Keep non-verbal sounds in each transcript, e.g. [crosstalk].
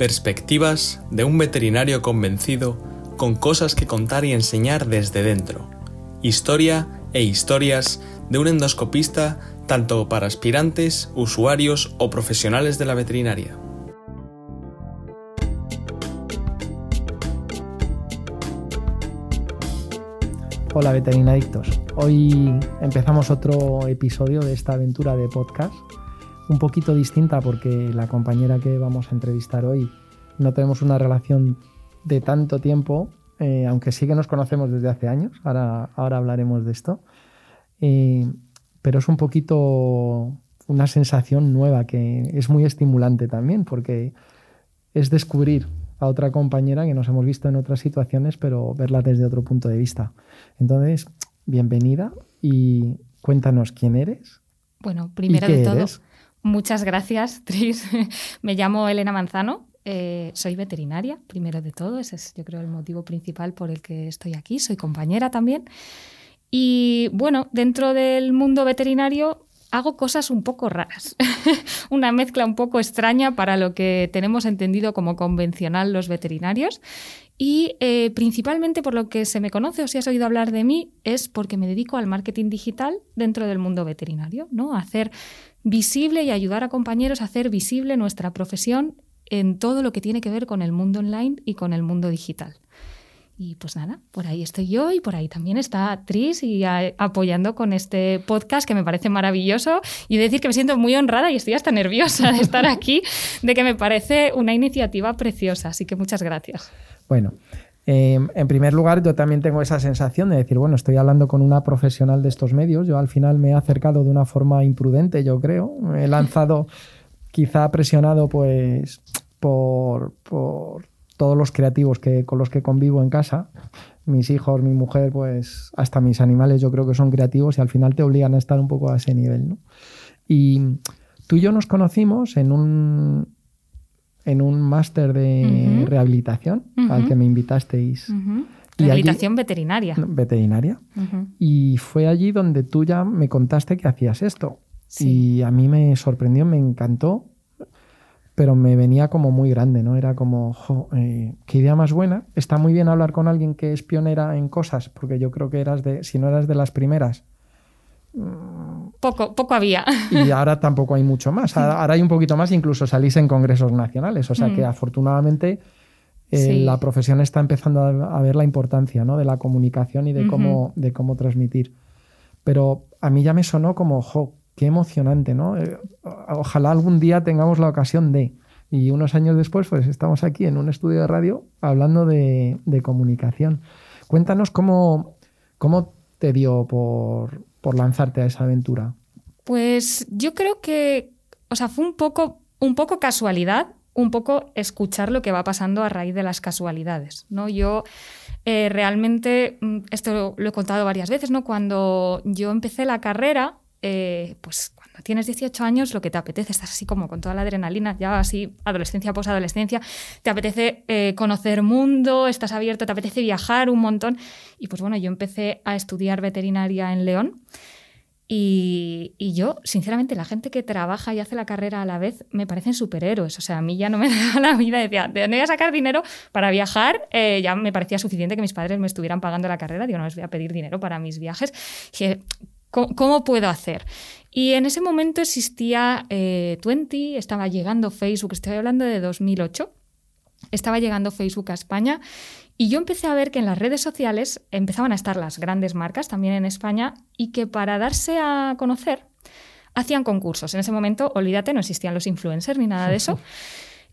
Perspectivas de un veterinario convencido con cosas que contar y enseñar desde dentro. Historia e historias de un endoscopista tanto para aspirantes, usuarios o profesionales de la veterinaria. Hola veterinadictos. Hoy empezamos otro episodio de esta aventura de podcast, un poquito distinta porque la compañera que vamos a entrevistar hoy no tenemos una relación de tanto tiempo, eh, aunque sí que nos conocemos desde hace años, ahora, ahora hablaremos de esto. Eh, pero es un poquito una sensación nueva que es muy estimulante también, porque es descubrir a otra compañera que nos hemos visto en otras situaciones, pero verla desde otro punto de vista. Entonces, bienvenida y cuéntanos quién eres. Bueno, primero de todo, muchas gracias, [laughs] Tris. Me llamo Elena Manzano, eh, soy veterinaria, primero de todo, ese es yo creo el motivo principal por el que estoy aquí, soy compañera también. Y bueno, dentro del mundo veterinario hago cosas un poco raras, [laughs] una mezcla un poco extraña para lo que tenemos entendido como convencional los veterinarios. Y eh, principalmente por lo que se me conoce o si has oído hablar de mí es porque me dedico al marketing digital dentro del mundo veterinario, ¿no? A hacer visible y ayudar a compañeros a hacer visible nuestra profesión en todo lo que tiene que ver con el mundo online y con el mundo digital. Y pues nada, por ahí estoy yo y por ahí también está Tris y apoyando con este podcast que me parece maravilloso y decir que me siento muy honrada y estoy hasta nerviosa de estar aquí, de que me parece una iniciativa preciosa. Así que muchas gracias. Bueno, em, en primer lugar, yo también tengo esa sensación de decir, bueno, estoy hablando con una profesional de estos medios. Yo al final me he acercado de una forma imprudente, yo creo. He lanzado, quizá presionado, pues, por, por todos los creativos que, con los que convivo en casa, mis hijos, mi mujer, pues hasta mis animales yo creo que son creativos y al final te obligan a estar un poco a ese nivel. ¿no? Y tú y yo nos conocimos en un, en un máster de rehabilitación al que me invitasteis. Rehabilitación veterinaria. Veterinaria. Y fue allí donde tú ya me contaste que hacías esto. Y a mí me sorprendió, me encantó pero me venía como muy grande, ¿no? Era como, jo, eh, qué idea más buena. Está muy bien hablar con alguien que es pionera en cosas, porque yo creo que eras de, si no eras de las primeras. Mm, poco, poco había. Y ahora tampoco hay mucho más. Ahora, hay un poquito más, incluso salís en congresos nacionales. O sea que mm. afortunadamente eh, la profesión está empezando a, ver la importancia ¿no? de la comunicación y de, cómo, de cómo transmitir. Pero a mí ya me sonó como, jo, qué emocionante, ¿no? Eh, ojalá algún día tengamos la ocasión de. Y unos años después, pues estamos aquí en un estudio de radio hablando de, comunicación. Cuéntanos cómo, cómo te dio por, lanzarte a esa aventura. Pues yo creo que, o sea, fue un poco, un poco casualidad, un poco escuchar lo que va pasando a raíz de las casualidades, ¿no? Yo eh, realmente, mm, esto lo he contado varias veces, ¿no? Cuando yo empecé la carrera, eh, pues cuando tienes 18 años lo que te apetece, estás así como con toda la adrenalina, ya así, adolescencia, posadolescencia, te apetece eh, conocer mundo, estás abierto, te apetece viajar un montón. Y pues bueno, yo empecé a estudiar veterinaria en León. Y, yo, sinceramente, la gente que trabaja y hace la carrera a la vez me parecen superhéroes. O sea, a mí ya no me [laughs] da la vida. Decía, ¿de dónde voy a sacar dinero para viajar? Eh, ya me parecía suficiente que mis padres me estuvieran pagando la carrera. Digo, no les voy a pedir dinero para mis viajes. ¿Cómo, puedo hacer? Y en ese momento existía eh, Twenty, estaba llegando Facebook, estoy hablando de 2008, estaba llegando Facebook a España y yo empecé a ver que en las redes sociales empezaban a estar las grandes marcas también en España y que para darse a conocer hacían concursos. En ese momento, olvídate, no existían los influencers ni nada de eso. [laughs]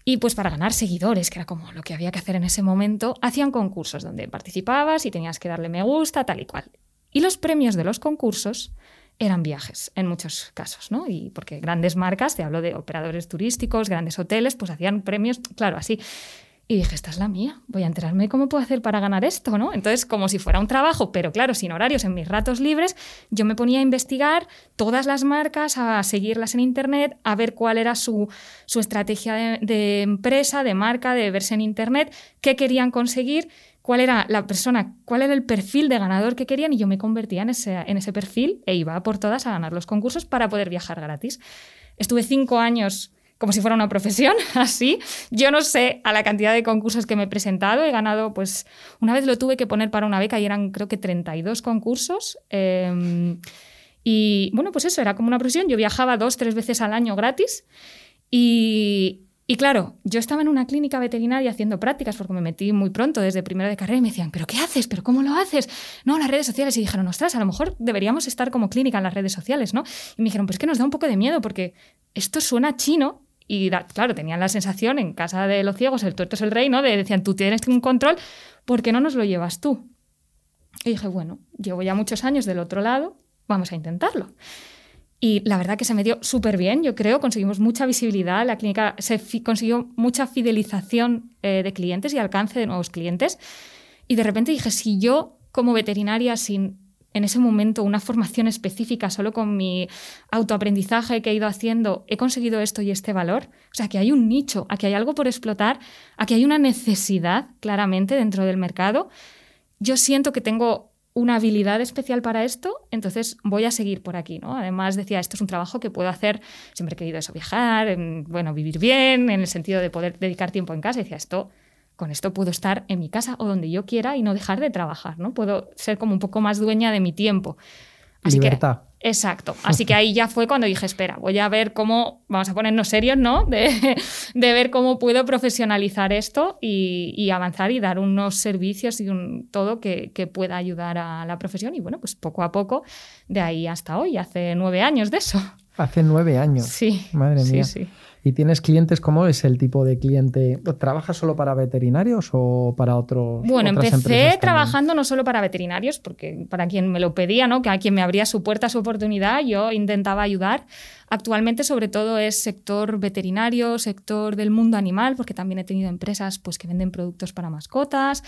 Y pues para ganar seguidores, que era como lo que había que hacer en ese momento, hacían concursos donde participabas y tenías que darle me gusta, tal y cual. Y los premios de los concursos eran viajes en muchos casos, ¿no? Y porque grandes marcas, te hablo de operadores turísticos, grandes hoteles, pues hacían premios, claro, así. Y dije, esta es la mía, voy a enterarme cómo puedo hacer para ganar esto, ¿no? Entonces, como si fuera un trabajo, pero claro, sin horarios, en mis ratos libres, yo me ponía a investigar todas las marcas, a seguirlas en Internet, a ver cuál era su, estrategia de, de empresa, de marca, de verse en Internet, qué querían conseguir cuál era la persona, cuál era el perfil de ganador que querían y yo me convertía en ese, en ese perfil e iba por todas a ganar los concursos para poder viajar gratis. Estuve cinco años como si fuera una profesión, [laughs] así. Yo no sé a la cantidad de concursos que me he presentado, he ganado, pues una vez lo tuve que poner para una beca y eran creo que 32 concursos. Em, y bueno, pues eso, era como una profesión. Yo viajaba dos, tres veces al año gratis y, y claro, yo estaba en una clínica veterinaria haciendo prácticas porque me metí muy pronto desde primero de carrera y me decían, ¿pero qué haces? ¿Pero cómo lo haces? No, las redes sociales. Y dijeron, ostras, a lo mejor deberíamos estar como clínica en las redes sociales, ¿no? Y me dijeron, pues es que nos da un poco de miedo porque esto suena chino y claro, tenían la sensación en casa de los ciegos, el tuerto es el rey, ¿no? De decían, tú tienes un control, ¿por qué no nos lo llevas tú? Y dije, bueno, llevo ya muchos años del otro lado, vamos a intentarlo. Y la verdad que se me dio súper bien, yo creo, conseguimos mucha visibilidad, la clínica se consiguió mucha fidelización eh, de clientes y alcance de nuevos clientes. Y de repente dije, si yo como veterinaria, sin en ese momento una formación específica, solo con mi autoaprendizaje que he ido haciendo, he conseguido esto y este valor. O sea, que hay un nicho, aquí hay algo por explotar, aquí hay una necesidad claramente dentro del mercado. Yo siento que tengo una habilidad especial para esto, entonces voy a seguir por aquí, ¿no? Además decía, esto es un trabajo que puedo hacer, siempre he querido eso, viajar, bueno, vivir bien, en el sentido de poder dedicar tiempo en casa, y decía, esto, con esto puedo estar en mi casa o donde yo quiera y no dejar de trabajar, ¿no? Puedo ser como un poco más dueña de mi tiempo. Así Libertad. Exacto. Así que ahí ya fue cuando dije, espera, voy a ver cómo, vamos a ponernos serios, ¿no? De, [laughs] ver cómo puedo profesionalizar esto y, avanzar y dar unos servicios y un, todo que, que, pueda ayudar a la profesión. Y bueno, pues poco a poco, de ahí hasta hoy, hace nueve años de eso. Hace nueve años. Sí. Madre mía. Sí, sí. ¿Y tienes clientes? ¿Cómo es el tipo de cliente? ¿Trabajas solo para veterinarios o para otros? Bueno, empecé trabajando no solo para veterinarios, porque para quien me lo pedía, ¿no? que a quien me abría su puerta, su oportunidad, yo intentaba ayudar. Actualmente, sobre todo, es sector veterinario, sector del mundo animal, porque también he tenido empresas pues, que venden productos para mascotas.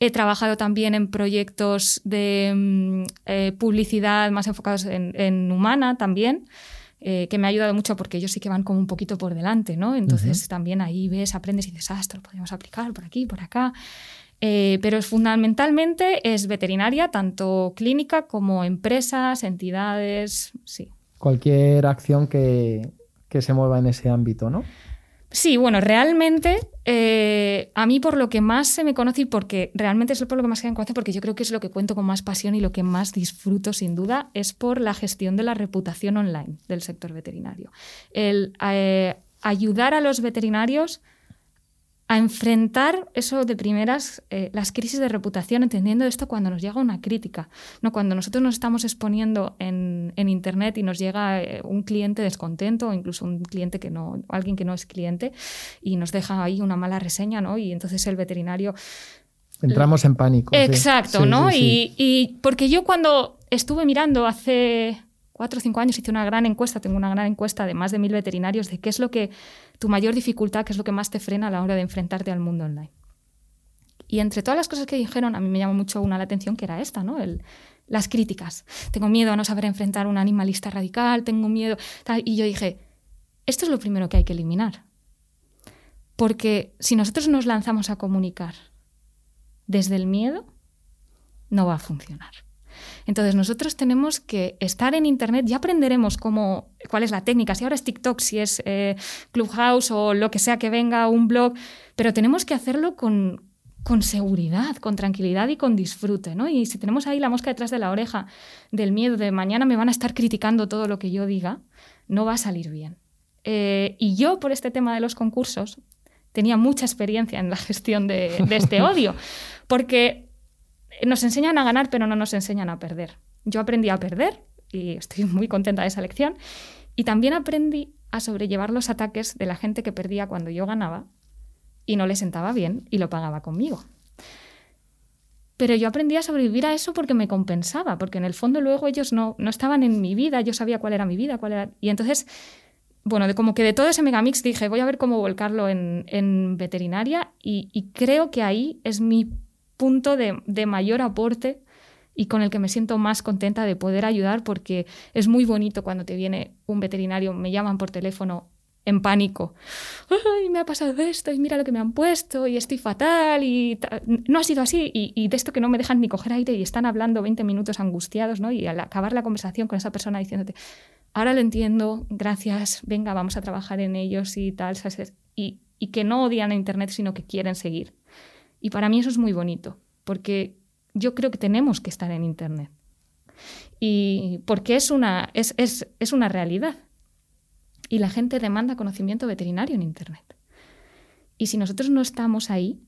He trabajado también en proyectos de mm, eh, publicidad más enfocados en, en humana también. Eh, que me ha ayudado mucho porque ellos sí que van como un poquito por delante, ¿no? Entonces también ahí ves, aprendes y dices, ah, esto lo podemos aplicar por aquí, por acá. Eh, pero fundamentalmente es veterinaria, tanto clínica como empresas, entidades, sí. Cualquier acción que, que se mueva en ese ámbito, ¿no? Sí, bueno, realmente eh, a mí por lo que más se me conoce y porque realmente es por lo que más se me conoce, porque yo creo que es lo que cuento con más pasión y lo que más disfruto sin duda, es por la gestión de la reputación online del sector veterinario. El eh, ayudar a los veterinarios a enfrentar eso de primeras, eh, las crisis de reputación, entendiendo esto cuando nos llega una crítica, ¿no? cuando nosotros nos estamos exponiendo en, Internet y nos llega eh, un cliente descontento o incluso un cliente que no, alguien que no es cliente y nos deja ahí una mala reseña ¿no? y entonces el veterinario... Entramos en pánico. Exacto, ¿no? y, y porque yo cuando estuve mirando hace cuatro o cinco años hice una gran encuesta, tengo una gran encuesta de más de mil veterinarios de qué es lo que tu mayor dificultad, qué es lo que más te frena a la hora de enfrentarte al mundo online. Y entre todas las cosas que dijeron, a mí me llamó mucho una la atención que era esta, ¿no? Las críticas. Tengo miedo a no saber enfrentar a un animalista radical, tengo miedo. Y yo dije, esto es lo primero que hay que eliminar. Porque si nosotros nos lanzamos a comunicar desde el miedo, no va a funcionar. Entonces nosotros tenemos que estar en Internet, ya aprenderemos cómo, cuál es la técnica, si ahora es TikTok, si es eh, Clubhouse o lo que sea que venga, un blog, pero tenemos que hacerlo con, con seguridad, con tranquilidad y con disfrute, ¿no? Y si tenemos ahí la mosca detrás de la oreja del miedo de mañana me van a estar criticando todo lo que yo diga, no va a salir bien. Eh, y yo, por este tema de los concursos, tenía mucha experiencia en la [laughs] gestión de, de este [laughs] odio, porque nos enseñan a ganar, pero no nos enseñan a perder. Yo aprendí a perder y estoy [laughs] muy contenta de esa lección. Y también aprendí a sobrellevar los ataques de la gente que perdía cuando yo ganaba y no le sentaba bien y lo pagaba conmigo. Pero yo aprendí a sobrevivir a eso porque me compensaba, porque en el fondo luego ellos no, no estaban en mi vida, yo sabía cuál era mi vida, cuál era... Y entonces, bueno, de como que de todo ese megamix dije, voy a ver cómo volcarlo en, veterinaria y, y creo que ahí es mi punto de, mayor aporte y con el que me siento más contenta de poder ayudar porque es muy bonito cuando te viene un veterinario, me llaman por teléfono en pánico. Ay, me ha pasado esto y mira lo que me han puesto y estoy fatal y no ha sido así y, de esto que no me dejan ni coger aire y están hablando 20 minutos angustiados, ¿no? Y al acabar la conversación con esa persona diciéndote, ahora lo entiendo, gracias, venga, vamos a trabajar en ellos y tal, y, y que no odian a Internet, sino que quieren seguir. Y para mí eso es muy bonito, porque yo creo que tenemos que estar en Internet. Y porque es una, es, es, es una realidad. Y la gente demanda conocimiento veterinario en Internet. Y si nosotros no estamos ahí,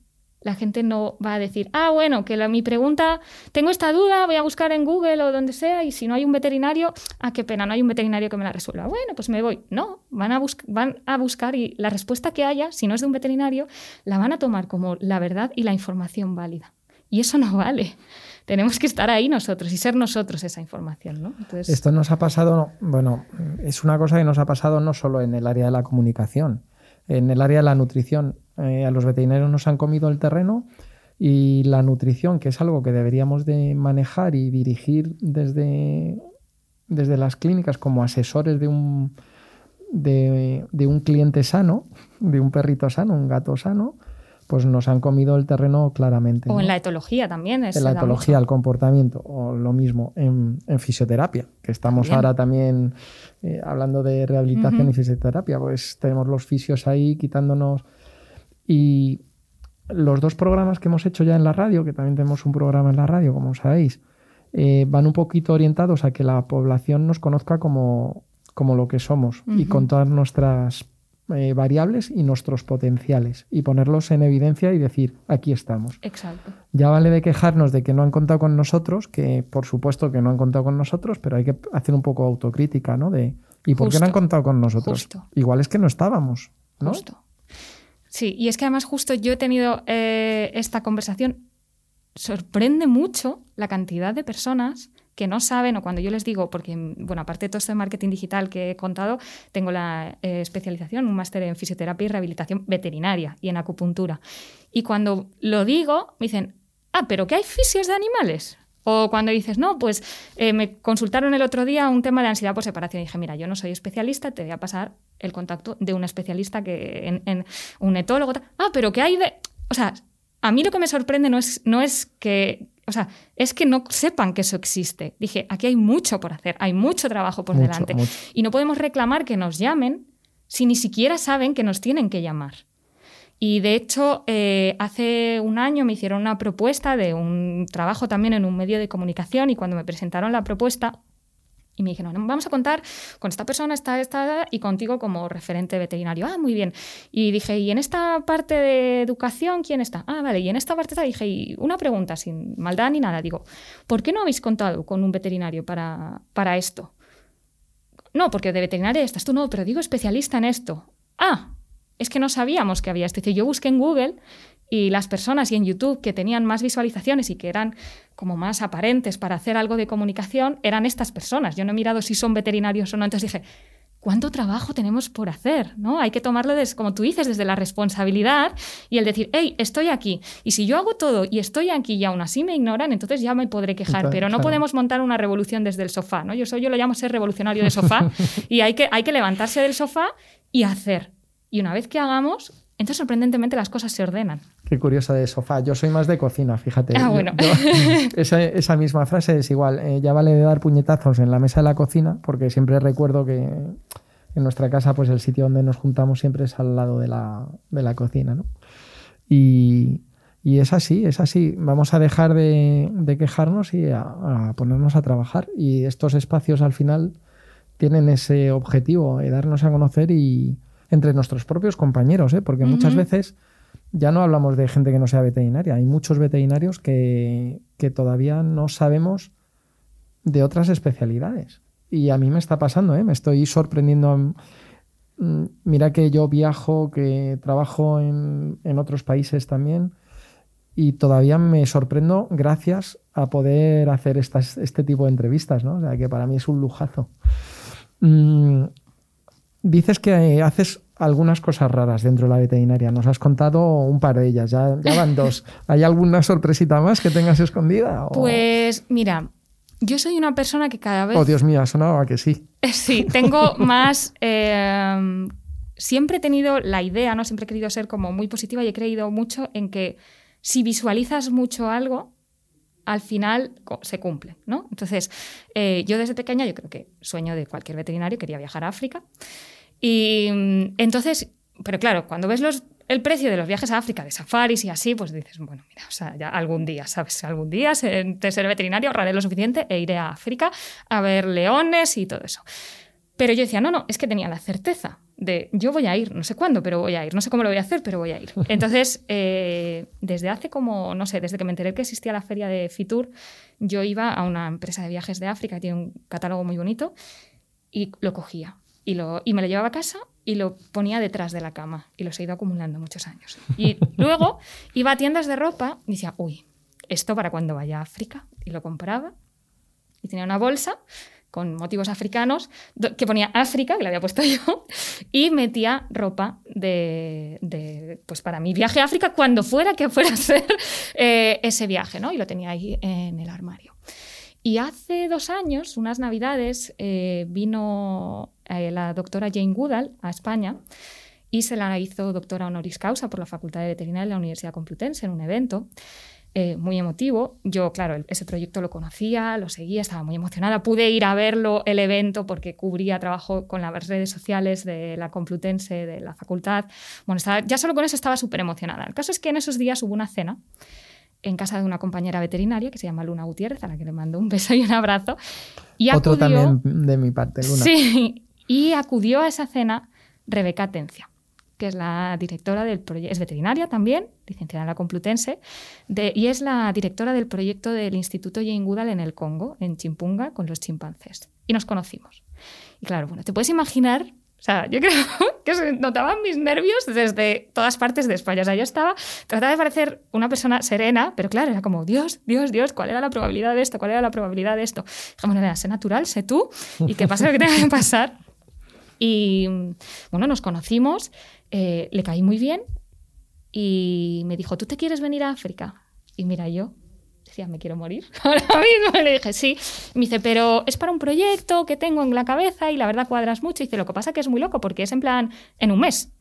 la gente no va a decir, ah, bueno, que mi pregunta, tengo esta duda, voy a buscar en Google o donde sea, y si no hay un veterinario, ah, qué pena, no hay un veterinario que me la resuelva. Bueno, pues me voy. No, van a, van a buscar y la respuesta que haya, si no es de un veterinario, la van a tomar como la verdad y la información válida. Y eso no vale. Tenemos que estar ahí nosotros y ser nosotros esa información. ¿no? Esto nos ha pasado, bueno, es una cosa que nos ha pasado no solo en el área de la comunicación, en el área de la nutrición. Eh, a los veterinarios nos han comido el terreno y la nutrición, que es algo que deberíamos de manejar y dirigir desde, desde las clínicas como asesores de un, de, de un cliente sano, de un perrito sano, un gato sano, pues nos han comido el terreno claramente. O en la etología también. en la etología, el comportamiento, o lo mismo en, fisioterapia, que estamos ahora también eh, hablando de rehabilitación y fisioterapia, pues tenemos los fisios ahí quitándonos. Y los dos programas que hemos hecho ya en la radio, que también tenemos un programa en la radio, como sabéis, eh, van un poquito orientados a que la población nos conozca como, como lo que somos y con todas nuestras eh, variables y nuestros potenciales y ponerlos en evidencia y decir, aquí estamos. Exacto. Ya vale de quejarnos de que no han contado con nosotros, que por supuesto que no han contado con nosotros, pero hay que hacer un poco autocrítica, ¿no? De, ¿y por qué no han contado con nosotros? Igual es que no estábamos, ¿no? Justo. Sí, y es que además justo yo he tenido eh, esta conversación, sorprende mucho la cantidad de personas que no saben, o cuando yo les digo, porque, bueno, aparte de todo este marketing digital que he contado, tengo la eh, especialización, un máster en fisioterapia y rehabilitación veterinaria y en acupuntura. Y cuando lo digo, me dicen, ah, pero ¿qué hay fisios de animales? O cuando dices, no, pues eh, me consultaron el otro día un tema de ansiedad por separación. Y dije, mira, yo no soy especialista, te voy a pasar el contacto de un especialista que en, en un etólogo. Ah, pero ¿qué hay de...? O sea, a mí lo que me sorprende no es, no es que o sea, es que no sepan que eso existe. Dije, aquí hay mucho por hacer, hay mucho trabajo por delante. Y no podemos reclamar que nos llamen si ni siquiera saben que nos tienen que llamar. Y de hecho, eh, hace un año me hicieron una propuesta de un trabajo también en un medio de comunicación y cuando me presentaron la propuesta, y me dijeron, vamos a contar con esta persona, esta, esta, y contigo como referente veterinario. Ah, muy bien. Y dije, ¿y en esta parte de educación quién está? Ah, vale. Y en esta parte dije, y una pregunta, sin maldad ni nada. Digo, ¿por qué no habéis contado con un veterinario para, para esto? No, porque de veterinaria estás tú, no, pero digo especialista en esto. Ah, es que no sabíamos que había esto. Dice, yo busqué en Google y las personas y en YouTube que tenían más visualizaciones y que eran como más aparentes para hacer algo de comunicación eran estas personas. Yo no he mirado si son veterinarios o no, entonces dije, ¿cuánto trabajo tenemos por hacer? ¿no? Hay que tomarlo, desde, como tú dices, desde la responsabilidad y el decir, hey, estoy aquí. Y si yo hago todo y estoy aquí y aún así me ignoran, entonces ya me podré quejar. pero no podemos montar una revolución desde el sofá. ¿no? Yo, soy, yo lo llamo ser revolucionario de sofá [laughs] y hay que, hay que levantarse del sofá y hacer. Y una vez que hagamos, entonces, sorprendentemente, las cosas se ordenan. Qué curiosa de sofá. Yo soy más de cocina, fíjate. Ah, bueno. esa, misma frase es igual. Eh, ya vale de dar puñetazos en la mesa de la cocina, porque siempre recuerdo que en nuestra casa, pues el sitio donde nos juntamos siempre es al lado de la, cocina, ¿no? Y, es así, es así. Vamos a dejar de, quejarnos y a, ponernos a trabajar. Y estos espacios al final tienen ese objetivo, de darnos a conocer y entre nuestros propios compañeros, ¿eh? porque muchas veces ya no hablamos de gente que no sea veterinaria, hay muchos veterinarios que, todavía no sabemos de otras especialidades. Y a mí me está pasando, ¿eh? me estoy sorprendiendo. Mm, mira que yo viajo, que trabajo en, otros países también y todavía me sorprendo gracias a poder hacer estas, este tipo de entrevistas, ¿no? O sea, que para mí es un lujazo. Mm, dices que haces algunas cosas raras dentro de la veterinaria. Nos has contado un par de ellas, ya, van [laughs] dos. ¿Hay alguna sorpresita más que tengas escondida? Pues mira, yo soy una persona que cada vez... Oh, Dios mío, sonaba que sí. Sí, tengo más... Eh, siempre he tenido la idea, ¿no? Siempre he querido ser como muy positiva y he creído mucho en que si visualizas mucho algo, al final se cumple, ¿no? Entonces, eh, yo desde pequeña, yo creo que sueño de cualquier veterinario, quería viajar a África. Y mm, entonces, pero claro, cuando ves los, el precio de los viajes a África, de safaris y así, pues dices, bueno, mira, o sea, ya algún día, ¿sabes? Algún día, de ser veterinario, ahorraré lo suficiente e iré a África a ver leones y todo eso. Pero yo decía, no, no, es que tenía la certeza de yo voy a ir, no sé cuándo, pero voy a ir, no sé cómo lo voy a hacer, pero voy a ir. [laughs] Entonces, eh, desde hace como, no sé, desde que me enteré que existía la feria de Fitur, yo iba a una empresa de viajes de África que tiene un catálogo muy bonito y lo cogía. Y, lo, y me lo llevaba a casa y lo ponía detrás de la cama y los he ido acumulando muchos años. Y [laughs] luego iba a tiendas de ropa y decía, uy, esto para cuando vaya a África. Y lo compraba y tenía una bolsa con motivos africanos, que ponía África, que le había puesto [laughs] yo, y metía ropa de, pues para mi viaje a África, cuando fuera que fuera a ser eh, ese viaje, ¿no? Y lo tenía ahí en el armario. Y hace dos años, unas navidades, eh, vino eh, la doctora Jane Goodall a España y se la hizo doctora honoris causa por la Facultad de Veterinaria de la Universidad Complutense en un evento. Eh, muy emotivo. Yo, claro, ese proyecto lo conocía, lo seguía, estaba muy emocionada. Pude ir a verlo, el evento, porque cubría trabajo con las redes sociales de la Complutense, de la facultad. Bueno, ya solo con eso estaba súper emocionada. El caso es que en esos días hubo una cena en casa de una compañera veterinaria que se llama Luna Gutiérrez, a la que le mando un [laughs] beso y un abrazo. Y Otro también de mi parte, Luna. Sí, y acudió a esa cena Rebeca Atencia que es la directora del proyecto, es veterinaria también, licenciada en la Complutense, y es la directora del proyecto del Instituto Jane Goodall en el Congo, en Chimpunga, con los chimpancés. Y nos conocimos. Y claro, bueno, te puedes imaginar, o sea, yo creo [laughs] que se notaban mis nervios desde todas partes de España. O sea, yo estaba, trataba de parecer una persona serena, pero claro, era como, Dios, Dios, Dios, ¿cuál era la probabilidad de esto? ¿Cuál era la probabilidad de esto? Dije, bueno, sé natural, sé tú, y que pase lo que tenga que pasar. Y bueno, nos conocimos eh, le caí muy bien y me dijo, ¿tú te quieres venir a África? Y mira, yo decía, me quiero morir [laughs] ahora mismo. Le dije, sí. me dice, pero es para un proyecto que tengo en la cabeza y la verdad cuadras mucho. Y dice, lo que pasa que es muy loco porque es en plan, en un mes.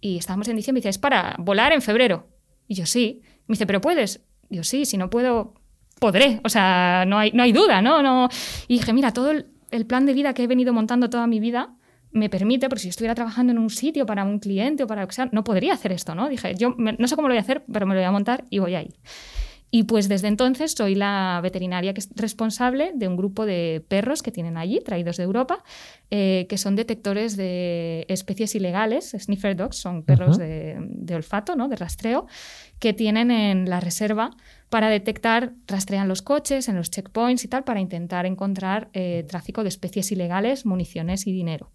Y estábamos en diciembre y dice, es para volar en febrero. Y yo, sí. Me dice, pero puedes. Y yo, sí, si no puedo, podré. O sea, no hay, no hay duda, ¿no? no. Y dije, mira, todo el plan de vida que he venido montando toda mi vida me permite, porque si estuviera trabajando en un sitio para un cliente o para lo que sea, no podría hacer esto, ¿no? Dije, yo no sé cómo lo voy a hacer, pero me lo voy a montar y voy a ir. Y pues desde entonces soy la veterinaria que es responsable de un grupo de perros que tienen allí, traídos de Europa, eh, que son detectores de especies ilegales, sniffer dogs, son perros de, olfato, ¿no? de rastreo, que tienen en la reserva para detectar, rastrean los coches en los checkpoints y tal, para intentar encontrar eh, tráfico de especies ilegales, municiones y dinero.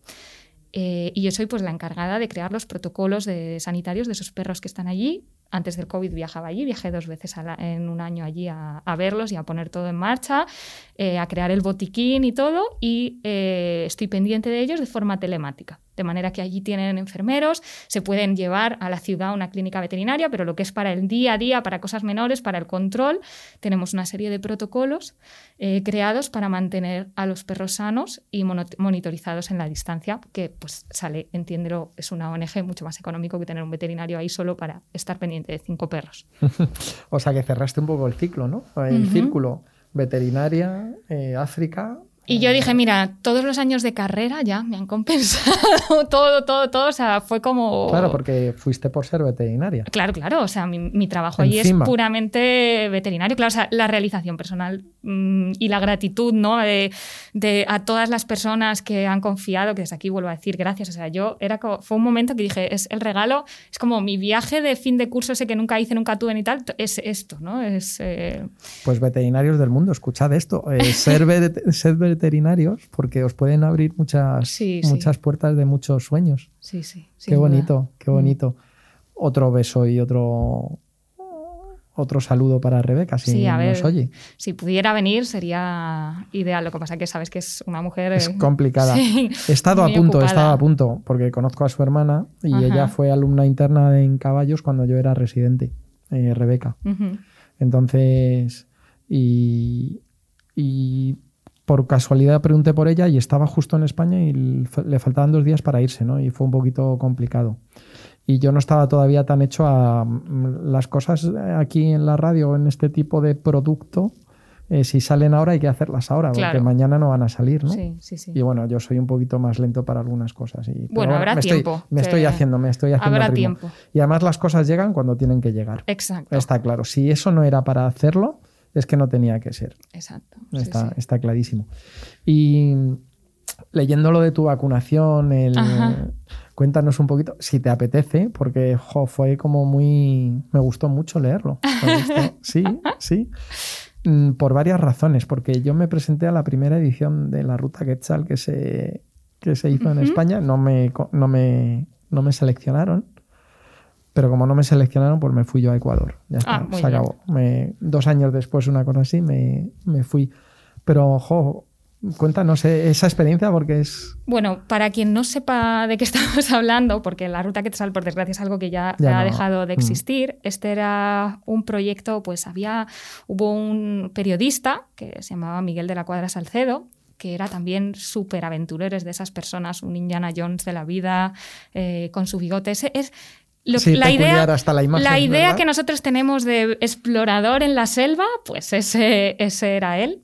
Eh, y yo soy pues la encargada de crear los protocolos de sanitarios de esos perros que están allí, antes del COVID viajaba allí, viajé dos veces en un año allí a, verlos y a poner todo en marcha, eh, a crear el botiquín y todo, y eh, estoy pendiente de ellos de forma telemática. De manera que allí tienen enfermeros, se pueden llevar a la ciudad una clínica veterinaria, pero lo que es para el día a día, para cosas menores, para el control, tenemos una serie de protocolos eh, creados para mantener a los perros sanos y monitorizados en la distancia, que pues sale, entiéndelo, es una ONG mucho más económico que tener un veterinario ahí solo para estar pendiente de cinco perros. [laughs] o sea que cerraste un poco el ciclo, ¿no? El círculo veterinaria, eh, África, y yo dije, mira, todos los años de carrera ya me han [laughs] compensado todo, todo, todo. O sea, fue como. Claro, porque fuiste por ser veterinaria. Claro, claro. O sea, mi, trabajo allí es puramente veterinario. Claro, o sea, la realización personal mm, y la gratitud, ¿no? De, a todas las personas que han confiado, que desde aquí vuelvo a decir gracias. O sea, yo era como, fue un momento que dije, es el regalo, es como mi viaje de fin de curso ese que nunca hice, nunca tuve ni tal, es esto, ¿no? Es. Eh, pues veterinarios del mundo, escuchad esto. Eh, ser, [laughs] ser veterinarios porque os pueden abrir muchas, muchas puertas de muchos sueños. Sí, sí. Qué bonito, qué mm. bonito. Otro beso y otro otro saludo para Rebeca, si nos oye. Si pudiera venir sería ideal. Lo que pasa es que sabes que es una mujer... Es complicada. [laughs] he estado a punto, he estado a punto, porque conozco a su hermana y ella fue alumna interna en Caballos cuando yo era residente, eh, Rebeca. Entonces, y, y por casualidad pregunté por ella y estaba justo en España y le faltaban dos días para irse, ¿no? Y fue un poquito complicado. Y yo no estaba todavía tan hecho a mm, las cosas aquí en la radio, en este tipo de producto, eh, si salen ahora hay que hacerlas ahora, porque mañana no van a salir, ¿no? Sí, sí, sí. Y bueno, yo soy un poquito más lento para algunas cosas. Y, bueno, habrá me tiempo. Estoy, me estoy haciendo, me estoy haciendo. Habrá tiempo. Y además las cosas llegan cuando tienen que llegar. Exacto. Está claro. Si eso no era para hacerlo, es que no tenía que ser. Exacto. Está, está clarísimo. Y leyendo lo de tu vacunación, el, cuéntanos un poquito, si te apetece, porque fue como muy... Me gustó mucho leerlo. [laughs] Sí, sí. Mm, por varias razones, porque yo me presenté a la primera edición de la Ruta Quetzal que se, que se hizo en España, no me, no, me, no me seleccionaron, pero como no me seleccionaron, pues me fui yo a Ecuador. Ya está, ah, se acabó. dos años después, una cosa así, me, me fui. Pero, jo, Cuéntanos esa experiencia porque es... Bueno, para quien no sepa de qué [laughs] estamos hablando, porque la ruta que te sale, por desgracia, es algo que ya, ha dejado de mm. existir, este era un proyecto, pues había, hubo un periodista que se llamaba Miguel de la Cuadra Salcedo, que era también súper aventurero, de esas personas, un Indiana Jones de la vida, eh, con su bigote. es, la idea, hasta la, imagen, la idea que nosotros tenemos de explorador en la selva, pues ese, ese era él.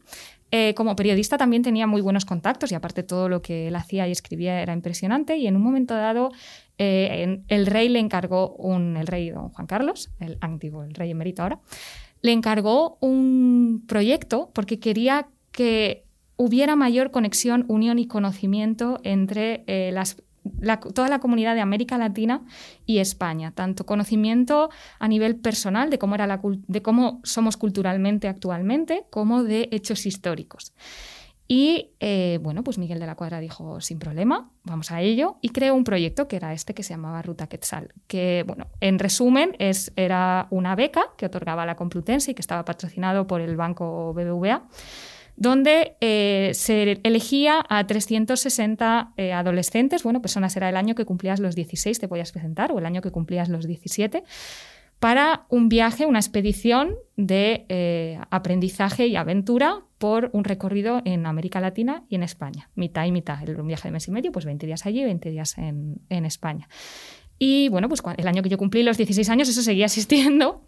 Eh, como periodista también tenía muy buenos contactos y aparte todo lo que él hacía y escribía era impresionante y en un momento dado eh, el rey le encargó, un, el rey don Juan Carlos, el antiguo, el rey emérito ahora, le encargó un proyecto porque quería que hubiera mayor conexión, unión y conocimiento entre eh, las toda la comunidad de América Latina y España, tanto conocimiento a nivel personal de cómo, era la, de cómo somos culturalmente actualmente, como de hechos históricos. Y eh, bueno, pues Miguel de la Cuadra dijo, sin problema, vamos a ello, y creó un proyecto que era este que se llamaba Ruta Quetzal, que bueno, en resumen es, era una beca que otorgaba la Complutense y que estaba patrocinado por el banco BBVA donde eh, se elegía a 360 eh, adolescentes, bueno, personas era el año que cumplías los 16, te podías presentar, o el año que cumplías los 17, para un viaje, una expedición de eh, aprendizaje y aventura por un recorrido en América Latina y en España, mitad y mitad, un viaje de mes y medio, pues 20 días allí y 20 días en, en España. Y bueno, pues el año que yo cumplí los 16 años, eso seguía existiendo,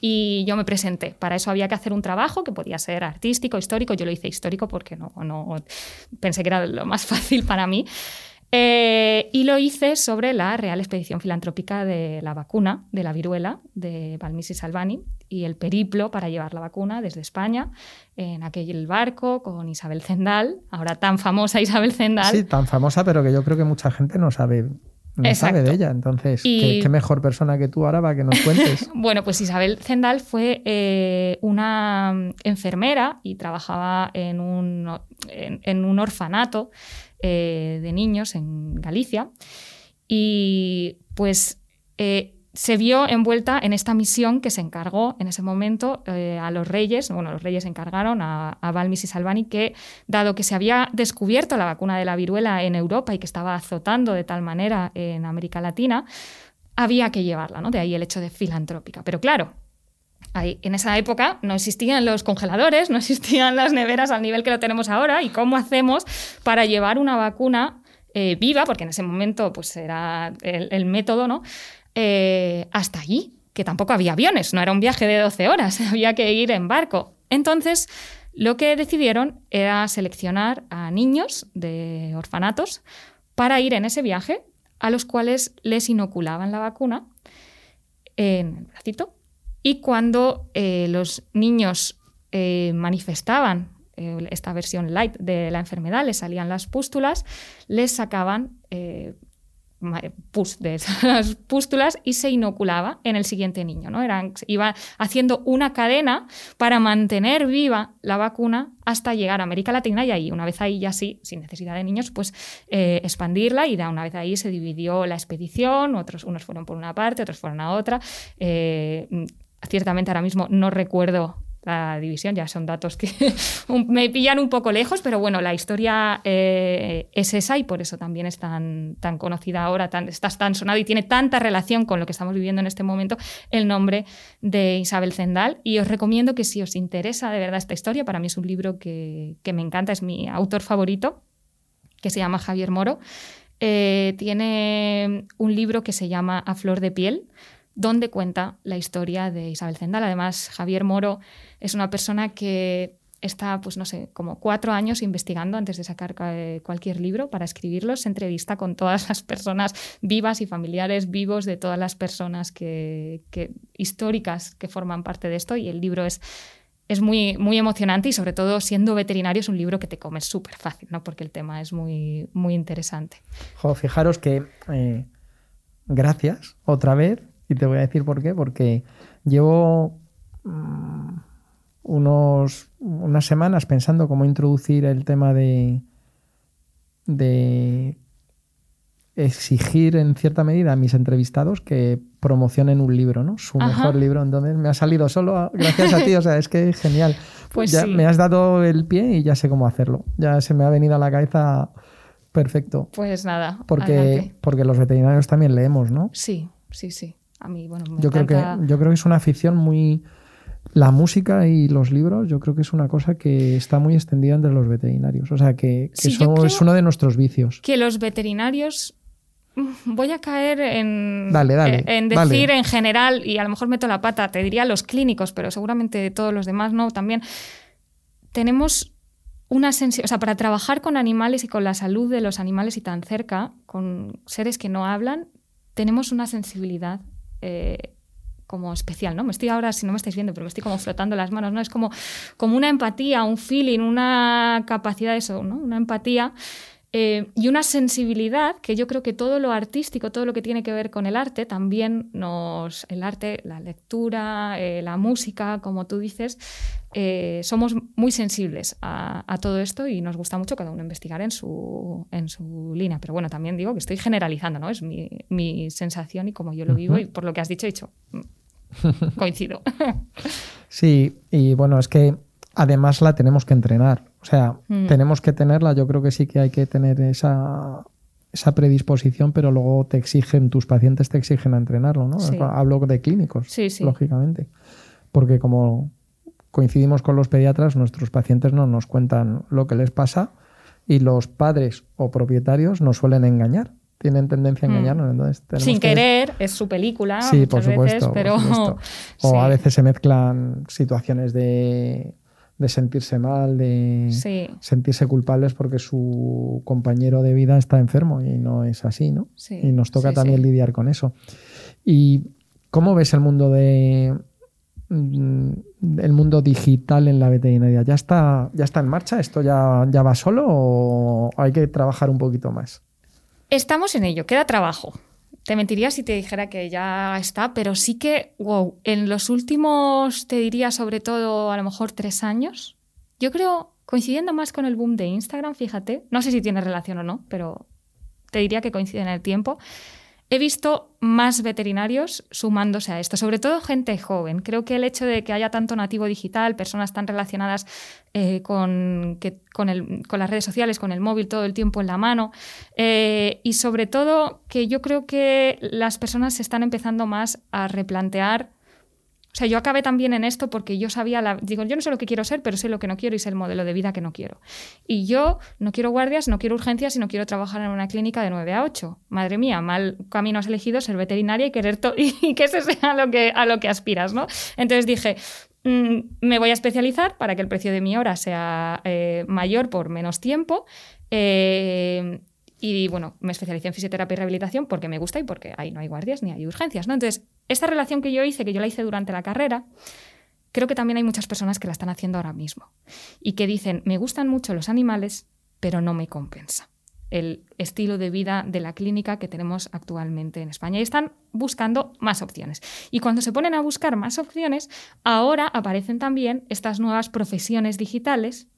y yo me presenté. Para eso había que hacer un trabajo que podía ser artístico, histórico. Yo lo hice histórico porque no, no pensé que era lo más [laughs] fácil para mí. Eh, y lo hice sobre la Real Expedición Filantrópica de la vacuna de la viruela de Balmisi Salvani y el periplo para llevar la vacuna desde España en aquel barco con Isabel Zendal, ahora tan famosa Isabel Zendal. Sí, tan famosa, pero que yo creo que mucha gente no sabe no sabe de ella. Entonces, ¿qué, mejor persona que tú ahora para que nos cuentes? [laughs] bueno, pues Isabel Zendal fue eh, una enfermera y trabajaba en un, en, un orfanato eh, de niños en Galicia. Y pues eh, se vio envuelta en esta misión que se encargó en ese momento eh, a los reyes, bueno, los reyes encargaron a, a Balmis y Salvani que, dado que se había descubierto la vacuna de la viruela en Europa y que estaba azotando de tal manera en América Latina, había que llevarla, ¿no? De ahí el hecho de filantrópica. Pero claro, Ahí, en esa época no existían los congeladores, no existían las neveras al nivel que lo tenemos ahora. ¿Y cómo hacemos para llevar una vacuna eh, viva? Porque en ese momento pues, era el, el método, ¿no? Eh, hasta allí, que tampoco había aviones, no era un viaje de 12 horas, [laughs] había que ir en barco. Entonces, lo que decidieron era seleccionar a niños de orfanatos para ir en ese viaje, a los cuales les inoculaban la vacuna en el bracito. Y cuando eh, los niños eh, manifestaban esta versión light de la enfermedad, les salían las pústulas, les sacaban pus de esas [laughs] pústulas y se inoculaba en el siguiente niño. ¿no? Eran, iba haciendo una cadena para mantener viva la vacuna hasta llegar a América Latina y ahí, una vez ahí ya sí, sin necesidad de niños, pues eh, expandirla y de una vez ahí se dividió la expedición, otros, unos fueron por una parte, otros fueron a otra. Eh, ciertamente ahora mismo no recuerdo la división, ya son datos que [laughs] me pillan un poco lejos, pero bueno, la historia eh, es esa y por eso también es tan, tan conocida ahora, está tan sonado y tiene tanta relación con lo que estamos viviendo en este momento el nombre de Isabel Zendal. Y os recomiendo que si os interesa de verdad esta historia, para mí es un libro que, me encanta, es mi autor favorito, que se llama Javier Moro. Eh, tiene un libro que se llama A Flor de Piel, donde cuenta la historia de Isabel Zendal. Además, Javier Moro es una persona que está, pues no sé, como cuatro años investigando antes de sacar cualquier libro para escribirlo. Se entrevista con todas las personas vivas y familiares vivos de todas las personas que, históricas que forman parte de esto y el libro es es muy, muy emocionante y sobre todo siendo veterinario es un libro que te comes súper fácil, ¿no? porque el tema es muy, muy interesante. fijaros que eh, gracias otra vez y te voy a decir por qué, porque llevo mm, unos, unas semanas pensando cómo introducir el tema de, de exigir en cierta medida a mis entrevistados que promocionen un libro, ¿no? Su mejor libro. Entonces me ha salido solo gracias a ti, o sea, es que genial. [laughs] Pues ya me has dado el pie y ya sé cómo hacerlo. Ya se me ha venido a la cabeza perfecto. Pues nada. Porque, porque los veterinarios también leemos, ¿no? Sí, sí, sí. A mí, bueno, me yo creo que yo creo que es una afición muy la música y los libros, yo creo que es una cosa que está muy extendida entre los veterinarios. O sea, que, eso es uno de nuestros vicios. Que los veterinarios voy a caer en, eh, en decir en general, y a lo mejor meto la pata, te diría los clínicos, pero seguramente todos los demás no, también tenemos una sensibilidad, o sea, para trabajar con animales y con la salud de los animales y tan cerca, con seres que no hablan, tenemos una sensibilidad eh, como especial, ¿no? Me estoy ahora, si no me estáis viendo, pero me estoy como flotando las manos, ¿no? Es como, como una empatía, un feeling, una capacidad de eso, ¿no? Una empatía eh, y una sensibilidad que yo creo que todo lo artístico, todo lo que tiene que ver con el arte, también nos, el arte, la lectura, eh, la música, como tú dices, eh, somos muy sensibles a, todo esto y nos gusta mucho cada uno investigar en su, en su línea. Pero bueno, también digo que estoy generalizando, ¿no? Es mi, sensación y como yo lo vivo y por lo que has dicho, he dicho, [laughs] coincido. [laughs] sí, y bueno, es que además la tenemos que entrenar. O sea, mm. tenemos que tenerla, yo creo que sí que hay que tener esa, esa predisposición, pero luego te exigen, tus pacientes te exigen a entrenarlo, ¿no? Hablo de clínicos, lógicamente. Porque como coincidimos con los pediatras, nuestros pacientes no nos cuentan lo que les pasa y los padres o propietarios nos suelen engañar. Tienen tendencia a mm. engañarnos. Sin querer, es su película. Sí, por supuesto. pero... [laughs] O a veces se mezclan situaciones de de sentirse mal, de sentirse culpables porque su compañero de vida está enfermo y no es así, ¿no? y nos toca también lidiar con eso. ¿Y cómo ves el mundo de mm, el mundo digital en la veterinaria? ¿Ya está, ya está en marcha? ¿Esto ya, ya va solo o hay que trabajar un poquito más? Estamos en ello, queda trabajo. Te mentiría si te dijera que ya está, pero sí que, wow, en los últimos, te diría sobre todo a lo mejor tres años, yo creo, coincidiendo más con el boom de Instagram, fíjate, no sé si tiene relación o no, pero te diría que coincide en el tiempo, He visto más veterinarios sumándose a esto, sobre todo gente joven. Creo que el hecho de que haya tanto nativo digital, personas tan relacionadas eh, con, las redes sociales, con el móvil todo el tiempo en la mano, eh, y sobre todo que yo creo que las personas se están empezando más a replantear o sea, yo acabé también en esto porque yo sabía, la, digo, yo no sé lo que quiero ser, pero sé lo que no quiero y sé el modelo de vida que no quiero. Y yo no quiero guardias, no quiero urgencias y no quiero trabajar en una clínica de 9 a 8. Madre mía, mal camino has elegido ser veterinaria y querer [laughs] y que ese sea lo que, a lo que aspiras, ¿no? Entonces dije, mm, me voy a especializar para que el precio de mi hora sea eh, mayor por menos tiempo. Eh, y bueno, me especialicé en fisioterapia y rehabilitación porque me gusta y porque ahí no hay guardias ni hay urgencias, ¿no? Entonces, esta relación que yo hice, que yo la hice durante la carrera, creo que también hay muchas personas que la están haciendo ahora mismo y que dicen, me gustan mucho los animales, pero no me compensa el estilo de vida de la clínica que tenemos actualmente en España y están buscando más opciones. Y cuando se ponen a buscar más opciones, ahora aparecen también estas nuevas profesiones digitales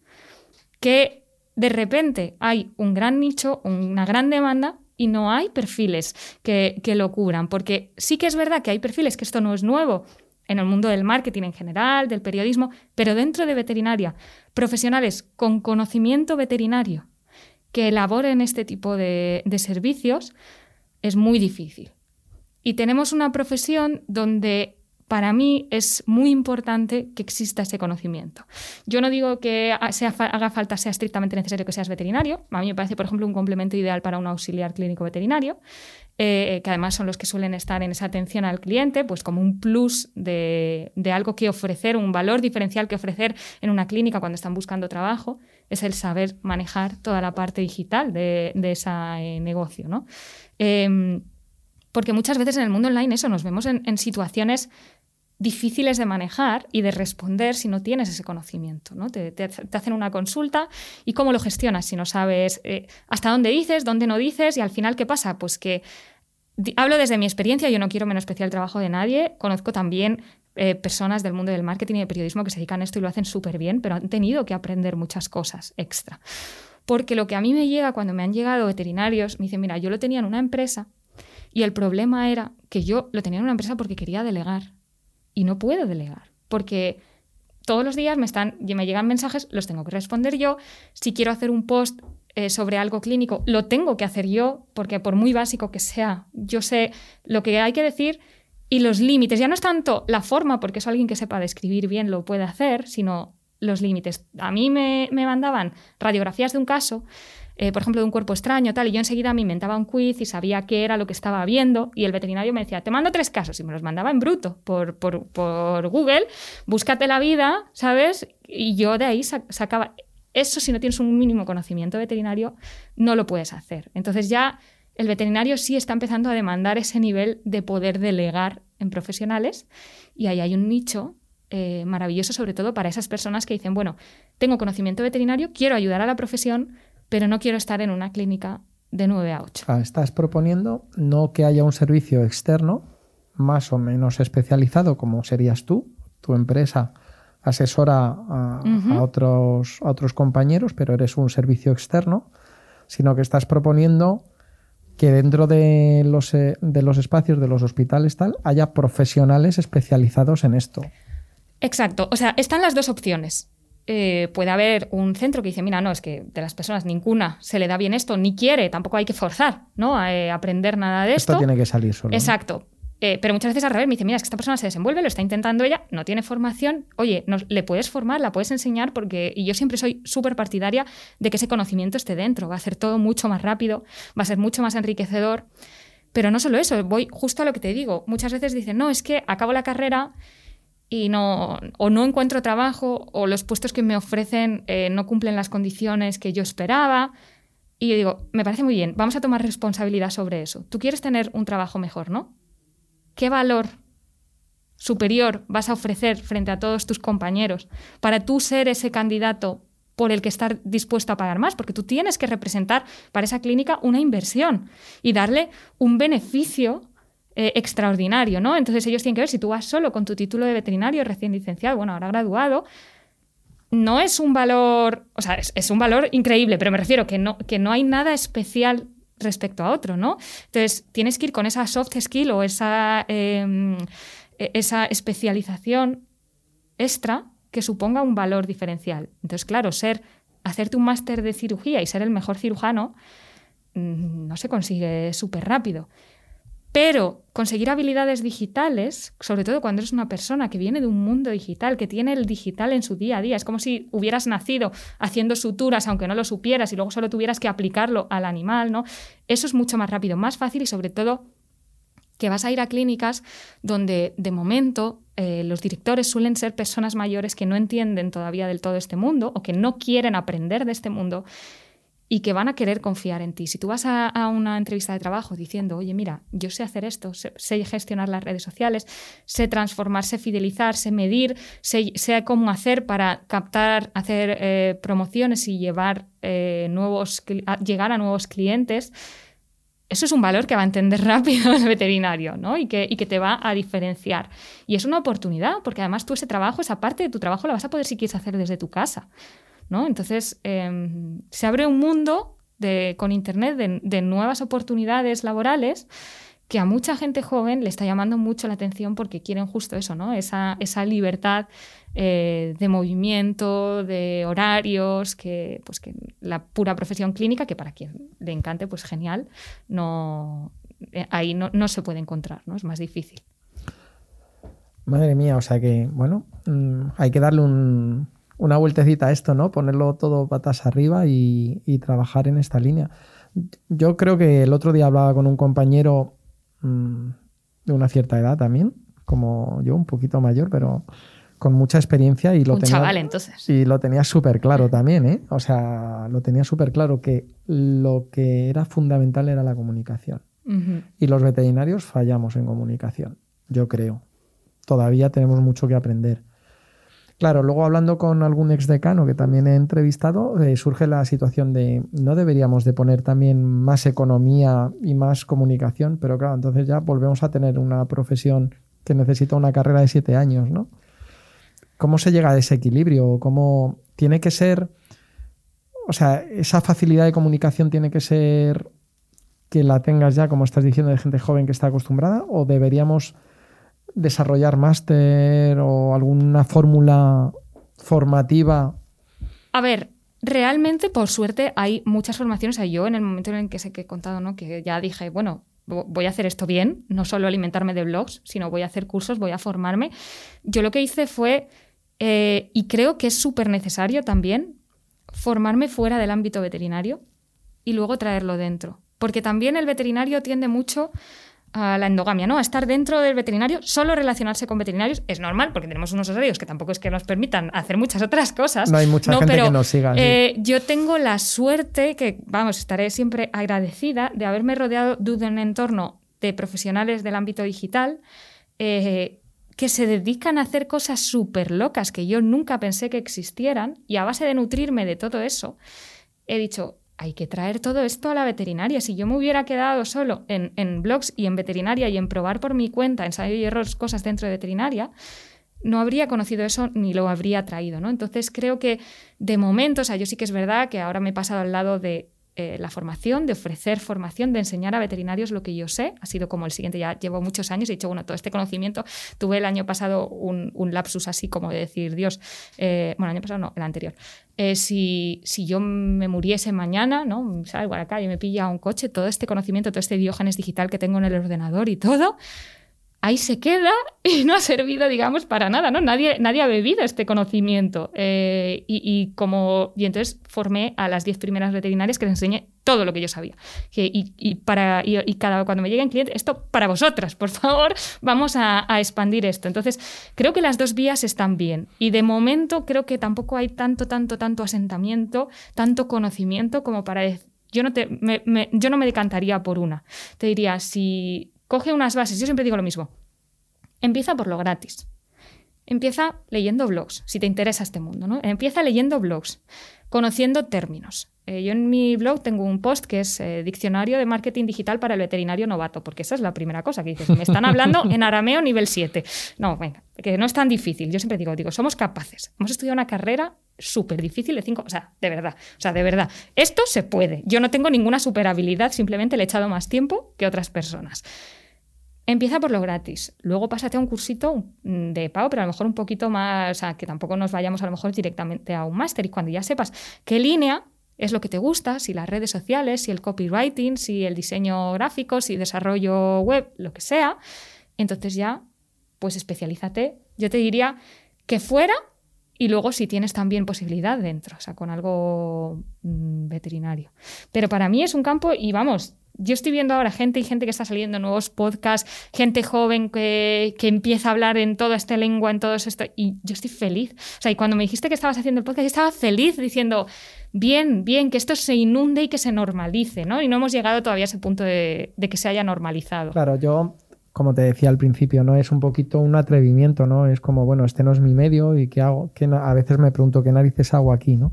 que de repente hay un gran nicho, una gran demanda y no hay perfiles que, lo cubran, porque sí que es verdad que hay perfiles, que esto no es nuevo en el mundo del marketing en general, del periodismo, pero dentro de veterinaria, profesionales con conocimiento veterinario que elaboren este tipo de, de servicios, es muy difícil. Y tenemos una profesión donde para mí es muy importante que exista ese conocimiento. Yo no digo que sea, haga falta, sea estrictamente necesario que seas veterinario. A mí me parece, por ejemplo, un complemento ideal para un auxiliar clínico veterinario, eh, que además son los que suelen estar en esa atención al cliente, pues como un plus de, algo que ofrecer, un valor diferencial que ofrecer en una clínica cuando están buscando trabajo, es el saber manejar toda la parte digital de, ese eh, negocio. ¿no? Em, porque muchas veces en el mundo online eso nos vemos en situaciones difíciles de manejar y de responder si no tienes ese conocimiento. ¿no? Te, hacen una consulta y cómo lo gestionas si no sabes eh, hasta dónde dices, dónde no dices y al final qué pasa. Pues que hablo desde mi experiencia, yo no quiero menospreciar el trabajo de nadie, conozco también eh, personas del mundo del marketing y del periodismo que se dedican a esto y lo hacen súper bien, pero han tenido que aprender muchas cosas extra. Porque lo que a mí me llega cuando me han llegado veterinarios, me dicen, mira, yo lo tenía en una empresa y el problema era que yo lo tenía en una empresa porque quería delegar y no puedo delegar, porque todos los días me, están, me llegan mensajes, los tengo que responder yo. Si quiero hacer un post eh, sobre algo clínico, lo tengo que hacer yo, porque por muy básico que sea, yo sé lo que hay que decir y los límites. Ya no es tanto la forma, porque es alguien que sepa describir bien lo puede hacer, sino los límites. A mí me, me mandaban radiografías de un caso eh, por ejemplo, de un cuerpo extraño, tal, y yo enseguida me inventaba un quiz y sabía qué era lo que estaba viendo, y el veterinario me decía, te mando tres casos, y me los mandaba en bruto por, por, por Google, búscate la vida, ¿sabes? Y yo de ahí sacaba... Eso si no tienes un mínimo conocimiento veterinario, no lo puedes hacer. Entonces ya el veterinario sí está empezando a demandar ese nivel de poder delegar en profesionales y ahí hay un nicho eh, maravilloso sobre todo para esas personas que dicen, bueno, tengo conocimiento veterinario, quiero ayudar a la profesión, pero no quiero estar en una clínica de 9 a 8. Ah, estás proponiendo no que haya un servicio externo más o menos especializado como serías tú, tu empresa asesora a, otros, otros compañeros, pero eres un servicio externo, sino que estás proponiendo que dentro de los, eh, de los espacios de los hospitales tal haya profesionales especializados en esto. Exacto, o sea, están las dos opciones. Eh, puede haber un centro que dice, mira, no, es que de las personas ninguna se le da bien esto, ni quiere, tampoco hay que forzar, ¿no? A eh, aprender nada de esto. Esto tiene que salir solo. Exacto. Eh, pero muchas veces al revés me dice, mira, es que esta persona se desenvuelve, lo está intentando ella, no tiene formación, oye, le puedes formar, la puedes enseñar, porque y yo siempre soy súper partidaria de que ese conocimiento esté dentro, va a ser todo mucho más rápido, va a ser mucho más enriquecedor. Pero no solo eso, voy justo a lo que te digo. Muchas veces dicen, no, es que acabo la carrera y no, o no encuentro trabajo o los puestos que me ofrecen eh, no cumplen las condiciones que yo esperaba. Y yo digo, me parece muy bien, vamos a tomar responsabilidad sobre eso. Tú quieres tener un trabajo mejor, ¿no? ¿Qué valor superior vas a ofrecer frente a todos tus compañeros para tú ser ese candidato por el que estar dispuesto a pagar más? Porque tú tienes que representar para esa clínica una inversión y darle un beneficio eh, extraordinario, ¿no? Entonces ellos tienen que ver si tú vas solo con tu título de veterinario recién licenciado, bueno, ahora graduado, no es un valor, o sea, es, un valor increíble, pero me refiero que no, que no hay nada especial respecto a otro, ¿no? Entonces tienes que ir con esa soft skill o esa, em, e, esa especialización extra que suponga un valor diferencial. Entonces, claro, ser, hacerte un máster de cirugía y ser el mejor cirujano mm, no se consigue súper rápido. Pero conseguir habilidades digitales, sobre todo cuando eres una persona que viene de un mundo digital, que tiene el digital en su día a día, es como si hubieras nacido haciendo suturas aunque no lo supieras y luego solo tuvieras que aplicarlo al animal, ¿no? Eso es mucho más rápido, más fácil y sobre todo que vas a ir a clínicas donde de momento eh, los directores suelen ser personas mayores que no entienden todavía del todo este mundo o que no quieren aprender de este mundo y que van a querer confiar en ti. Si tú vas a, una entrevista de trabajo diciendo, oye, mira, yo sé hacer esto, sé, gestionar las redes sociales, sé transformar, sé fidelizar, sé medir, sé, cómo hacer para captar, hacer eh, promociones y llevar, eh, nuevos, llegar a nuevos clientes, eso es un valor que va a entender [laughs] rápido el veterinario ¿no? y, que, y que te va a diferenciar. Y es una oportunidad, porque además tú ese trabajo, esa parte de tu trabajo la vas a poder si quieres hacer desde tu casa. Entonces, em, se abre un mundo con Internet de, nuevas oportunidades laborales que a mucha gente joven le está llamando mucho la atención porque quieren justo eso, ¿no? esa, libertad eh, de movimiento, de horarios, que, pues que la pura profesión clínica, que para quien le encante, pues genial, no, eh, ahí no, no, se puede encontrar, ¿no? es más difícil. Madre mía, o sea que, bueno, mm, hay que darle una vueltecita a esto, ¿no? Ponerlo todo patas arriba y, trabajar en esta línea. Yo creo que el otro día hablaba con un compañero mm, de una cierta edad también, como yo, un poquito mayor, pero con mucha experiencia y lo un tenía. chaval, entonces. Y lo tenía súper claro también, ¿eh? O sea, lo tenía súper claro que lo que era fundamental era la comunicación. Y los veterinarios fallamos en comunicación, yo creo. Todavía tenemos mucho que aprender. Claro, luego hablando con algún ex decano que también he entrevistado, eh, surge la situación de no deberíamos de poner también más economía y más comunicación, pero claro, entonces ya volvemos a tener una profesión que necesita una carrera de siete años, ¿no? ¿Cómo se llega a ese equilibrio? ¿Cómo tiene que ser, o sea, esa facilidad de comunicación tiene que ser que la tengas ya, como estás diciendo, de gente joven que está acostumbrada? ¿O deberíamos desarrollar máster o alguna fórmula formativa? A ver, realmente, por suerte, hay muchas formaciones. yo, en el momento en el que sé que he contado, ¿no? que ya dije, bueno, voy a hacer esto bien, no solo alimentarme de blogs, sino voy a hacer cursos, voy a formarme. Yo lo que hice fue, eh, y creo que es súper necesario también, formarme fuera del ámbito veterinario y luego traerlo dentro porque también el veterinario tiende mucho a la endogamia, ¿no? A estar dentro del veterinario, solo relacionarse con veterinarios es normal, porque tenemos unos horarios que tampoco es que nos permitan hacer muchas otras cosas. No hay mucha gente que nos siga. Eh, yo tengo la suerte, que vamos, estaré siempre agradecida de haberme rodeado de un entorno de profesionales del ámbito digital eh, que se dedican a hacer cosas súper locas que yo nunca pensé que existieran y a base de nutrirme de todo eso, he dicho, hay que traer todo esto a la veterinaria. Si yo me hubiera quedado solo en, blogs y en veterinaria y en probar por mi cuenta, ensayo y errores, cosas dentro de veterinaria, no habría conocido eso ni lo habría traído, ¿no? Entonces creo que de momento, o sea, yo sí que es verdad que ahora me he pasado al lado de eh, la formación, de ofrecer formación, de enseñar a veterinarios lo que yo sé. Ha sido como el siguiente, ya llevo muchos años he dicho, bueno, todo este conocimiento. Tuve el año pasado un, lapsus así como de decir, Dios, eh, bueno, el año pasado no, el anterior. Eh, si, si, yo me muriese mañana, ¿no? salgo a la calle, me pilla un coche, todo este conocimiento, todo este diógenes digital que tengo en el ordenador y todo, ahí se queda y no ha servido, digamos, para nada, ¿no? Nadie, nadie ha bebido este conocimiento. Eh, y, como, y entonces formé a las 10 primeras veterinarias que les enseñé todo lo que yo sabía. y, para, y, cada, cuando me lleguen clientes, esto para vosotras, por favor, [laughs] vamos a, expandir esto. Entonces, creo que las dos vías están bien. Y de momento creo que tampoco hay tanto, tanto, tanto asentamiento, tanto conocimiento como para... Yo no, te, yo no me decantaría por una. Te diría, si coge unas bases. Yo siempre digo lo mismo. Empieza por lo gratis. Empieza leyendo blogs, si te interesa este mundo, ¿no? Empieza leyendo blogs, conociendo términos. Eh, yo en mi blog tengo un post que es eh, Diccionario de Marketing Digital para el Veterinario Novato, porque esa es la primera cosa que dices. Me están hablando en arameo nivel 7. No, venga, que no es tan difícil. Yo siempre digo, digo, somos capaces. Hemos estudiado una carrera súper difícil de cinco, o sea, de verdad, o sea, de verdad. Esto se puede. Yo no tengo ninguna super habilidad, simplemente le he echado más tiempo que otras personas. Empieza por lo gratis. Luego pásate a un cursito mm, de pago, pero a lo mejor un poquito más, o sea, que tampoco nos vayamos a lo mejor directamente a un máster. Y cuando ya sepas qué línea es lo que te gusta, si las redes sociales, si el copywriting, si el diseño gráfico, si desarrollo web, lo que sea, entonces ya, pues especialízate. Yo te diría que fuera y luego si tienes también posibilidad dentro, o sea, con algo mm, veterinario. Pero para mí es un campo y vamos, yo estoy viendo ahora gente y gente que está saliendo nuevos podcasts, gente joven que, empieza a hablar en toda esta lengua, en todo esto, y yo estoy feliz. O sea, y cuando me dijiste que estabas haciendo el podcast, yo estaba feliz diciendo, bien, bien, que esto se inunde y que se normalice, ¿no? Y no hemos llegado todavía a ese punto de, que se haya normalizado. Claro, yo, como te decía al principio, ¿no? Es un poquito un atrevimiento, ¿no? Es como, bueno, este no es mi medio y ¿qué hago? Que a veces me pregunto, ¿qué narices hago aquí, no?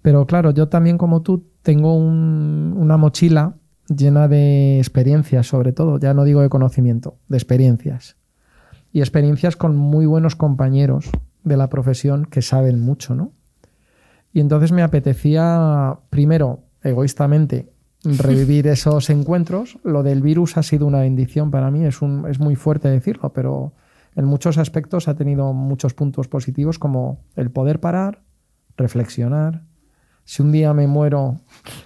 Pero claro, yo también como tú tengo una mochila llena de experiencias, sobre todo, ya no digo de conocimiento, de experiencias. Y experiencias con muy buenos compañeros de la profesión que saben mucho, ¿no? Y entonces me apetecía, primero, egoístamente, [laughs] revivir esos encuentros. Lo del virus ha sido una bendición para mí, es, un, es muy fuerte decirlo, pero en muchos aspectos ha tenido muchos puntos positivos como el poder parar, reflexionar, si un día me muero,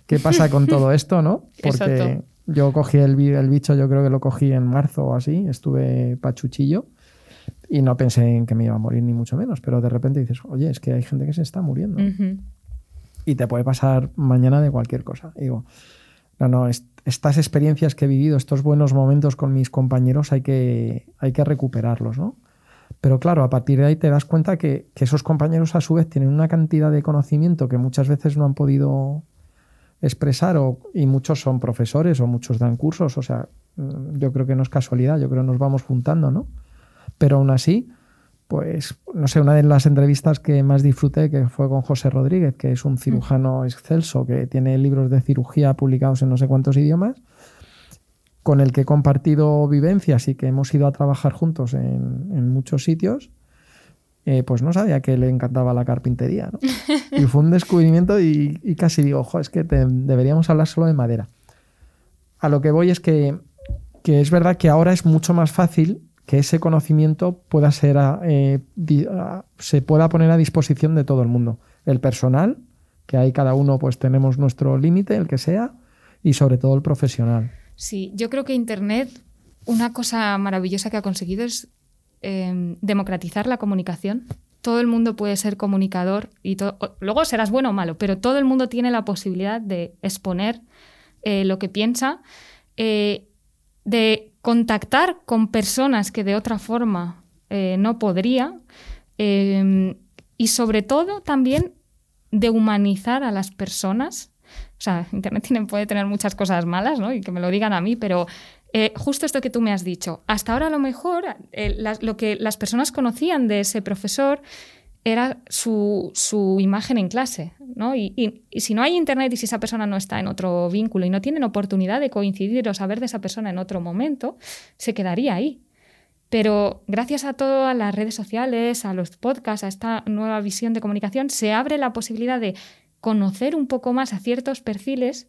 ¿qué pasa con todo [laughs] esto, no? Porque yo cogí el, el, bicho, yo creo que lo cogí en marzo o así, estuve pachuchillo. Y no pensé en que me iba a morir, ni mucho menos, pero de repente dices, oye, es que hay gente que se está muriendo. Y te puede pasar mañana de cualquier cosa. digo, no, no, estas experiencias que he vivido, estos buenos momentos con mis compañeros, hay que, hay que recuperarlos, ¿no? Pero claro, a partir de ahí te das cuenta que, que, esos compañeros a su vez tienen una cantidad de conocimiento que muchas veces no han podido expresar o, y muchos son profesores o muchos dan cursos. O sea, mm, yo creo que no es casualidad, yo creo que nos vamos juntando, ¿no? Pero aún así, pues, no sé, una de las entrevistas que más disfruté que fue con José Rodríguez, que es un cirujano excelso, que tiene libros de cirugía publicados en no sé cuántos idiomas, con el que he compartido vivencias y que hemos ido a trabajar juntos en, muchos sitios, eh, pues no sabía que le encantaba la carpintería. ¿no? [laughs] Y fue un descubrimiento y, casi digo, ojo, es que deberíamos hablar solo de madera. A lo que voy es que, que es verdad que ahora es mucho más fácil que ese conocimiento pueda ser eh, se pueda poner a disposición de todo el mundo. El personal, que ahí cada uno pues tenemos nuestro límite, el que sea, y sobre todo el profesional. Sí, yo creo que Internet, una cosa maravillosa que ha conseguido es em, democratizar la comunicación. Todo el mundo puede ser comunicador y luego serás bueno o malo, pero todo el mundo tiene la posibilidad de exponer eh, lo que piensa, eh, de contactar con personas que de otra forma eh, no podría em, y sobre todo también de humanizar a las personas. Internet tiene, puede tener muchas cosas malas, ¿no? Y que me lo digan a mí, pero eh, justo esto que tú me has dicho, hasta ahora a lo mejor eh, lo que las personas conocían de ese profesor era su, imagen en clase. ¿no? Y, si no hay internet y si esa persona no está en otro vínculo y no tienen oportunidad de coincidir o saber de esa persona en otro momento, se quedaría ahí. Pero gracias a todas las redes sociales, a los podcasts, a esta nueva visión de comunicación, se abre la posibilidad de conocer un poco más a ciertos perfiles,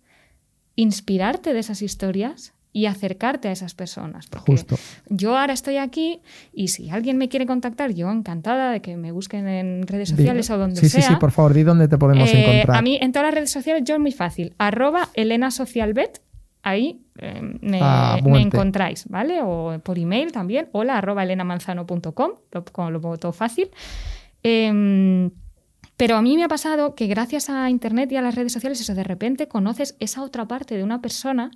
inspirarte de esas historias y acercarte a esas personas. Justo. Yo ahora estoy aquí y si alguien me quiere contactar, yo encantada de que me busquen en redes sociales o donde sea. Sí, sí, sí, por favor, di dónde te podemos eh, encontrar. A mí en todas las redes sociales yo es muy fácil. Arroba Elena Socialbet, ahí eh, me, ah, me, encontráis, ¿vale? O por email también, hola arroba elenamanzano.com, lo pongo todo fácil. Em, pero a mí me ha pasado que gracias a Internet y a las redes sociales, eso de repente conoces esa otra parte de una persona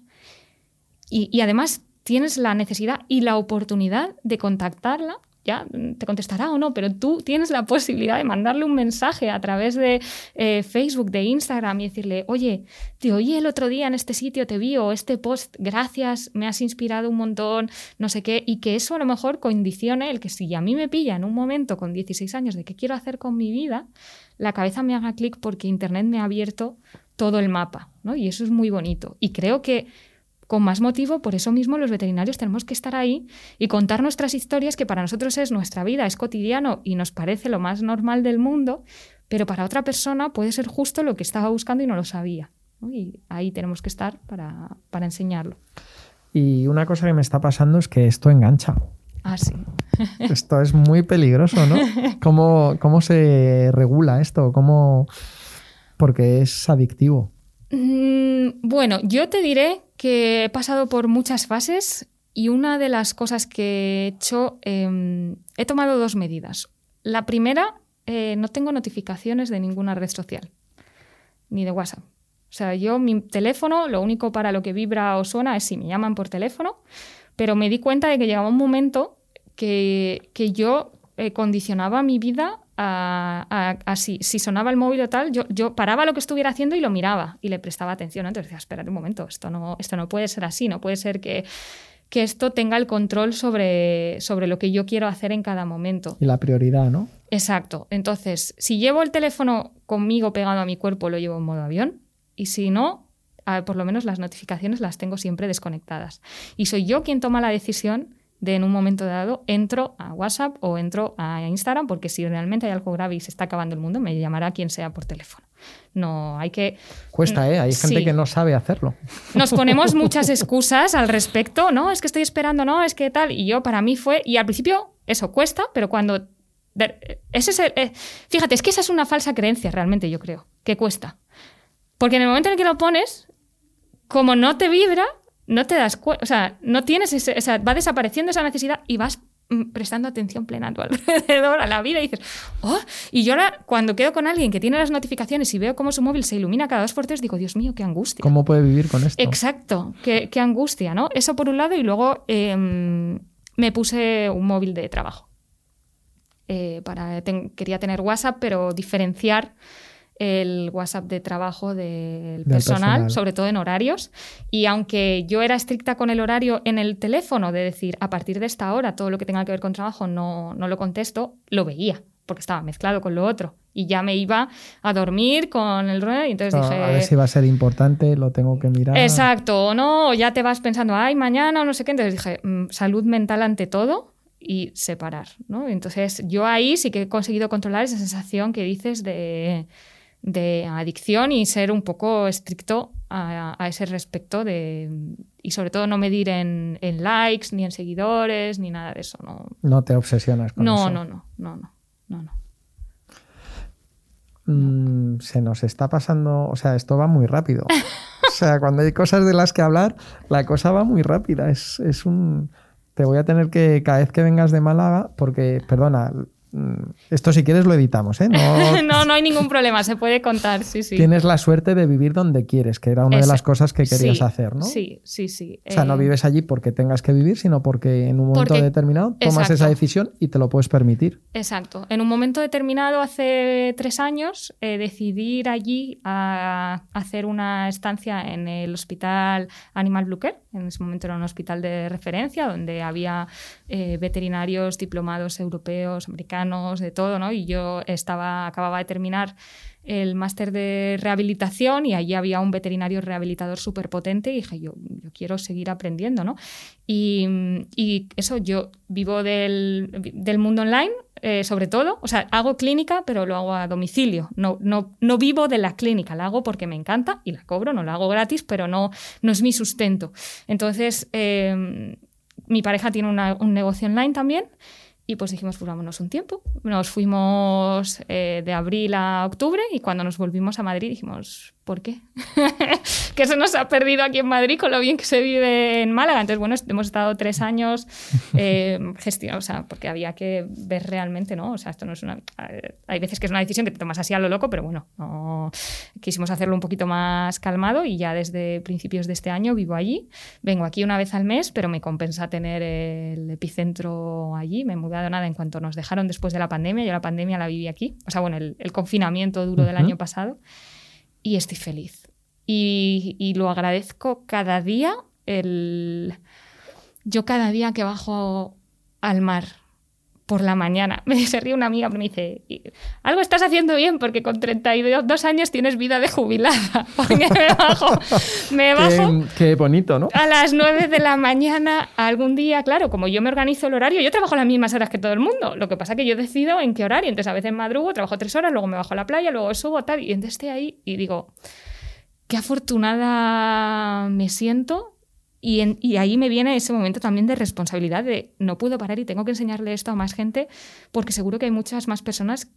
y, además tienes la necesidad y la oportunidad de contactarla ya te contestará o no, pero tú tienes la posibilidad de mandarle un mensaje a través de eh, Facebook, de Instagram y decirle, oye, te oí el otro día en este sitio, te vi o este post, gracias, me has inspirado un montón, no sé qué, y que eso a lo mejor condicione el que si a mí me pilla en un momento con 16 años de qué quiero hacer con mi vida, la cabeza me haga clic porque Internet me ha abierto todo el mapa, ¿no? Y eso es muy bonito. Y creo que con más motivo, por eso mismo los veterinarios tenemos que estar ahí y contar nuestras historias, que para nosotros es nuestra vida, es cotidiano y nos parece lo más normal del mundo, pero para otra persona puede ser justo lo que estaba buscando y no lo sabía. Y ahí tenemos que estar para, enseñarlo. Y una cosa que me está pasando es que esto engancha. Ah, sí. [laughs] Esto es muy peligroso, ¿no? [laughs] ¿Cómo, cómo se regula esto? ¿Cómo... Porque es adictivo. Mm, bueno, yo te diré que he pasado por muchas fases y una de las cosas que he hecho, em, he tomado dos medidas. La primera, eh, no tengo notificaciones de ninguna red social, ni de WhatsApp. O sea, yo mi teléfono, lo único para lo que vibra o suena es si me llaman por teléfono, pero me di cuenta de que llegaba un momento que, que yo eh, condicionaba mi vida a, si, sonaba el móvil o tal, yo, yo, paraba lo que estuviera haciendo y lo miraba y le prestaba atención. Entonces decía, espérate un momento, esto no, esto no puede ser así, no puede ser que, que esto tenga el control sobre, sobre lo que yo quiero hacer en cada momento. Y la prioridad, ¿no? Exacto. Entonces, si llevo el teléfono conmigo pegado a mi cuerpo, lo llevo en modo avión. Y si no, por lo menos las notificaciones las tengo siempre desconectadas. Y soy yo quien toma la decisión de en un momento dado entro a WhatsApp o entro a Instagram, porque si realmente hay algo grave y se está acabando el mundo, me llamará quien sea por teléfono. No, hay que... Cuesta, ¿eh? Hay gente que no sabe hacerlo. Nos ponemos [laughs] muchas excusas al respecto, ¿no? Es que estoy esperando, no, es que tal. Y yo, para mí fue... Y al principio, eso cuesta, pero cuando... Ese es eh, fíjate, es que esa es una falsa creencia realmente, yo creo, que cuesta. Porque en el momento en el que lo pones, como no te vibra, no te das cuenta, o sea, no tienes ese, o sea, va desapareciendo esa necesidad y vas mm, prestando atención plena a tu [laughs] alrededor, a la vida, y dices, oh, y yo ahora cuando quedo con alguien que tiene las notificaciones y veo cómo su móvil se ilumina cada dos por tres, digo, Dios mío, qué angustia. ¿Cómo puede vivir con esto? Exacto, qué, qué angustia, ¿no? Eso por un lado, y luego em, me puse un móvil de trabajo. Eh, para, quería tener WhatsApp, pero diferenciar el WhatsApp de trabajo del personal, sobre todo en horarios. Y aunque yo era estricta con el horario en el teléfono, de decir, a partir de esta hora todo lo que tenga que ver con trabajo no, no lo contesto, lo veía, porque estaba mezclado con lo otro. Y ya me iba a dormir con el y entonces dije... A ver si va a ser importante, lo tengo que mirar. Exacto, o no, ya te vas pensando, ay, mañana o no sé qué. Entonces dije, mm, salud mental ante todo y separar, ¿no? Entonces yo ahí sí que he conseguido controlar esa sensación que dices de de adicción y ser un poco estricto a, ese respecto de, y sobre todo no medir en, likes, ni en seguidores, ni nada de eso. No, no te obsesionas con no, eso. No, no, no, no, no, no. Mm, se nos está pasando, o sea, esto va muy rápido. o sea, [laughs] cuando hay cosas de las que hablar, la cosa va muy rápida. Es, es un... Te voy a tener que, cada vez que vengas de Málaga, porque, perdona, esto si quieres lo editamos, ¿eh? [laughs] No, no, hay ningún problema, se puede contar, sí, sí. Tienes la suerte de vivir donde quieres, que era una de las cosas que querías hacer, ¿no? Sí, sí, sí. O sea, no eh, vives allí porque tengas que vivir, sino porque en un momento determinado tomas esa decisión y te lo puedes permitir. Exacto. En un momento determinado, hace tres años, eh, decidí ir allí a hacer una estancia en el hospital Animal Bluker. En ese momento era un hospital de referencia donde había eh, veterinarios diplomados europeos, americanos de todo, ¿no? Y yo estaba, acababa de terminar el máster de rehabilitación y allí había un veterinario rehabilitador súper potente y dije, yo, yo quiero seguir aprendiendo, ¿no? Y, eso, yo vivo del, del mundo online, eh, sobre todo, o sea, hago clínica, pero lo hago a domicilio, no, no, no vivo de la clínica, la hago porque me encanta y la cobro, no la hago gratis, pero no, no es mi sustento. Entonces, eh, mi pareja tiene un negocio online también y pues dijimos, pues vámonos un tiempo. Nos fuimos eh, de abril a octubre y cuando nos volvimos a Madrid dijimos, ¿por qué? [laughs] que se nos ha perdido aquí en Madrid con lo bien que se vive en Málaga. Entonces, bueno, hemos estado tres años [laughs] eh, gestionando, o sea, porque había que ver realmente, ¿no? O sea, esto no es una... Hay veces que es una decisión que te tomas así a lo loco, pero bueno, no, quisimos hacerlo un poquito más calmado y ya desde principios de este año vivo allí. Vengo aquí una vez al mes, pero me compensa tener el epicentro allí. Me he mudado nada en cuanto nos dejaron después de la pandemia. Yo la pandemia la viví aquí. O sea, bueno, el, confinamiento duro del año pasado y estoy feliz. Y, lo agradezco cada día. El... Yo cada día que bajo al mar por la mañana. [laughs] Me se ríe una amiga, me dice, algo estás haciendo bien porque con 32 años tienes vida de jubilada. [laughs] Porque me bajo, me bajo qué, bonito, ¿no? A las 9 de la mañana algún día, claro, como yo me organizo el horario, yo trabajo las mismas horas que todo el mundo. Lo que pasa es que yo decido en qué horario. Entonces a veces madrugo, trabajo tres horas, luego me bajo a la playa, luego subo tal, y entonces estoy ahí y digo, qué afortunada me siento y, ahí me viene ese momento también de responsabilidad de no puedo parar y tengo que enseñarle esto a más gente porque seguro que hay muchas más personas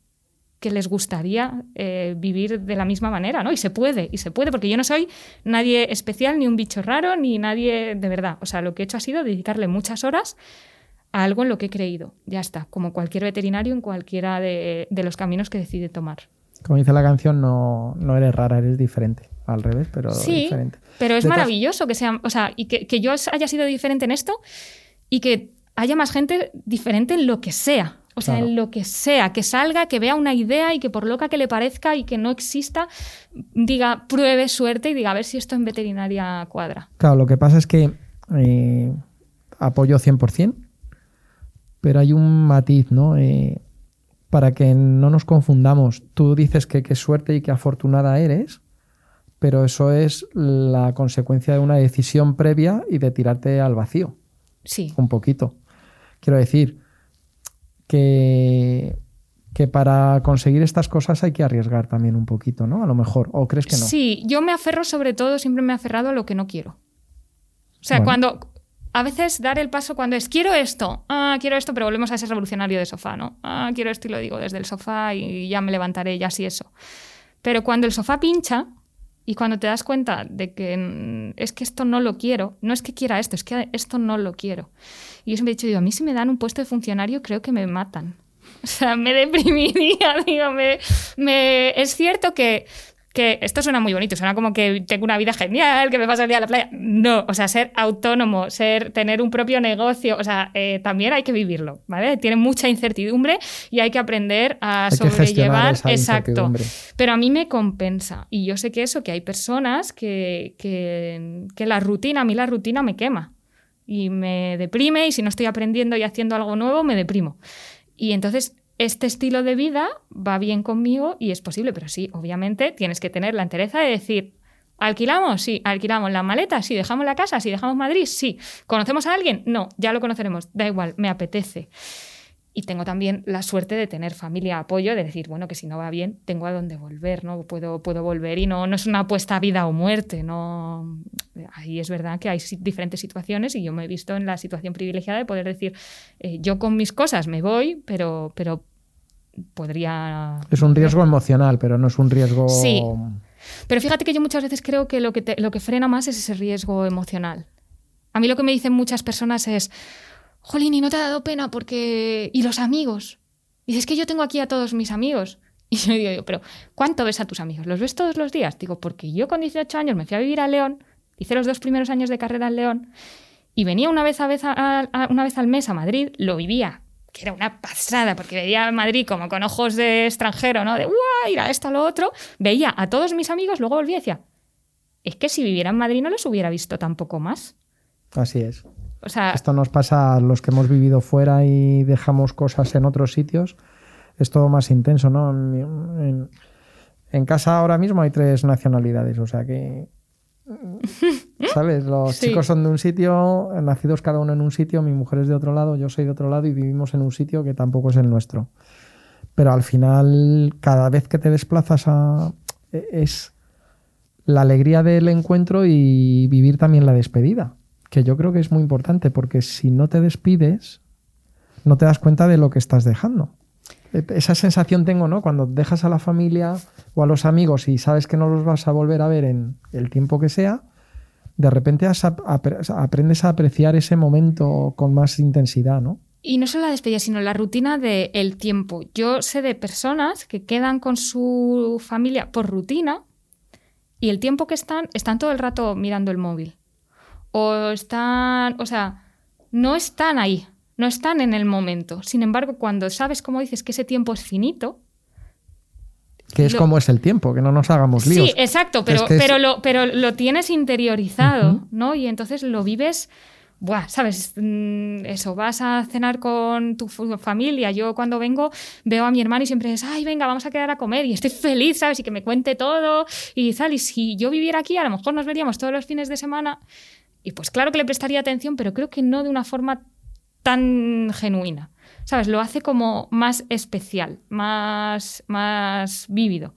que les gustaría eh, vivir de la misma manera, ¿no? Y se puede, y se puede, porque yo no soy nadie especial, ni un bicho raro, ni nadie de verdad. O sea, lo que he hecho ha sido dedicarle muchas horas a algo en lo que he creído. Ya está, como cualquier veterinario en cualquiera de, los caminos que decide tomar. Como dice la canción, no, no eres rara, eres diferente al revés, pero sí, diferente. Pero es maravilloso que sea, o sea, y que, yo haya sido diferente en esto y que haya más gente diferente en lo que sea. O sea, en lo que sea, que salga, que vea una idea y que por loca que le parezca y que no exista, diga, pruebe suerte y diga, a ver si esto en veterinaria cuadra. Claro, lo que pasa es que eh, apoyo 100%, pero hay un matiz, ¿no? Eh, para que no nos confundamos, tú dices que qué suerte y qué afortunada eres, pero eso es la consecuencia de una decisión previa y de tirarte al vacío. Sí. Un poquito. Quiero decir que, que para conseguir estas cosas hay que arriesgar también un poquito, ¿no? A lo mejor. ¿O crees que no? Sí, yo me aferro sobre todo, siempre me he aferrado a lo que no quiero. O sea, cuando. A veces dar el paso cuando es quiero esto, ah, quiero esto, pero volvemos a ese revolucionario de sofá, ¿no? Ah, quiero esto y lo digo desde el sofá y ya me levantaré, ya sí eso. Pero cuando el sofá pincha, Y cuando te das cuenta de que mm, es que esto no lo quiero, no es que quiera esto, es que esto no lo quiero. Y yo siempre he dicho, digo, a mí si me dan un puesto de funcionario creo que me matan. [laughs] O sea, me deprimiría, [laughs] digo, me, me... es cierto que que esto suena muy bonito, suena como que tengo una vida genial, que me paso el día a la playa. No, o sea, ser autónomo, ser, tener un propio negocio, o sea, eh, también hay que vivirlo, ¿vale? Tiene mucha incertidumbre y hay que aprender a sobrellevar. Exacto. Pero a mí me compensa. Y yo sé que eso, que hay personas que, que, que la rutina, a mí la rutina me quema y me deprime y si no estoy aprendiendo y haciendo algo nuevo, me deprimo. Y entonces este estilo de vida va bien conmigo y es posible, pero sí, obviamente tienes que tener la entereza de decir, ¿alquilamos? Sí, alquilamos la maleta, sí, dejamos la casa, sí, dejamos Madrid, sí. ¿Conocemos a alguien? No, ya lo conoceremos, da igual, me apetece. Y tengo también la suerte de tener familia apoyo, de decir, bueno, que si no va bien, tengo a dónde volver, ¿no? Puedo, puedo volver y no, no es una apuesta a vida o muerte, ¿no? Ahí es verdad que hay diferentes situaciones y yo me he visto en la situación privilegiada de poder decir, eh, yo con mis cosas me voy, pero, pero podría... Es un riesgo emocional, pero no es un riesgo... Sí. Pero fíjate que yo muchas veces creo que lo que, lo que frena más es ese riesgo emocional. A mí lo que me dicen muchas personas es, Jolín, ¿y no te ha dado pena porque... ¿Y los amigos? Dices que yo tengo aquí a todos mis amigos. [laughs] Y yo digo, pero ¿cuánto ves a tus amigos? ¿Los ves todos los días? Digo, porque yo con 18 años me fui a vivir a León, hice los dos primeros años de carrera en León y venía una vez, a vez una vez al mes a Madrid, lo vivía, que era una pasada, porque veía a Madrid como con ojos de extranjero, ¿no? De, ¡guau! Ir a esto, a lo otro. Veía a todos mis amigos, luego volvía y decía, es que si viviera en Madrid no los hubiera visto tampoco más. Así es. Esto nos pasa a los que hemos vivido fuera y dejamos cosas en otros sitios. Es todo más intenso, ¿no? En, casa ahora mismo hay tres nacionalidades, o sea que. [laughs] ¿Sabes? Los chicos son de un sitio, nacidos cada uno en un sitio, mi mujer es de otro lado, yo soy de otro lado y vivimos en un sitio que tampoco es el nuestro. Pero al final, cada vez que te desplazas a. es la alegría del encuentro y vivir también la despedida que yo creo que es muy importante, porque si no te despides, no te das cuenta de lo que estás dejando. E, esa sensación tengo, ¿no? Cuando dejas a la familia o a los amigos y sabes que no los vas a volver a ver en el tiempo que sea, de repente aprendes a apreciar ese momento con más intensidad, ¿no? Y no solo la despedida, sino la rutina del tiempo. Yo sé de personas que quedan con su familia por rutina y el tiempo que están, están todo el rato mirando el móvil o están, o sea, no están ahí, no están en el momento. Sin embargo, cuando sabes, como dices, que ese tiempo es finito, que es como es el tiempo, que no nos hagamos líos. Sí, exacto, pero, pero, lo, pero lo tienes interiorizado, ¿no? Y entonces lo vives, buah, ¿sabes? Mm, eso, vas a cenar con tu familia. Yo cuando vengo veo a mi hermano y siempre es, ay, venga, vamos a quedar a comer y estoy feliz, ¿sabes? Y que me cuente todo y tal. Y si yo viviera aquí, a lo mejor nos veríamos todos los fines de semana y pues claro que le prestaría atención, pero creo que no de una forma tan genuina. ¿Sabes? Lo hace como más especial, más, más vívido.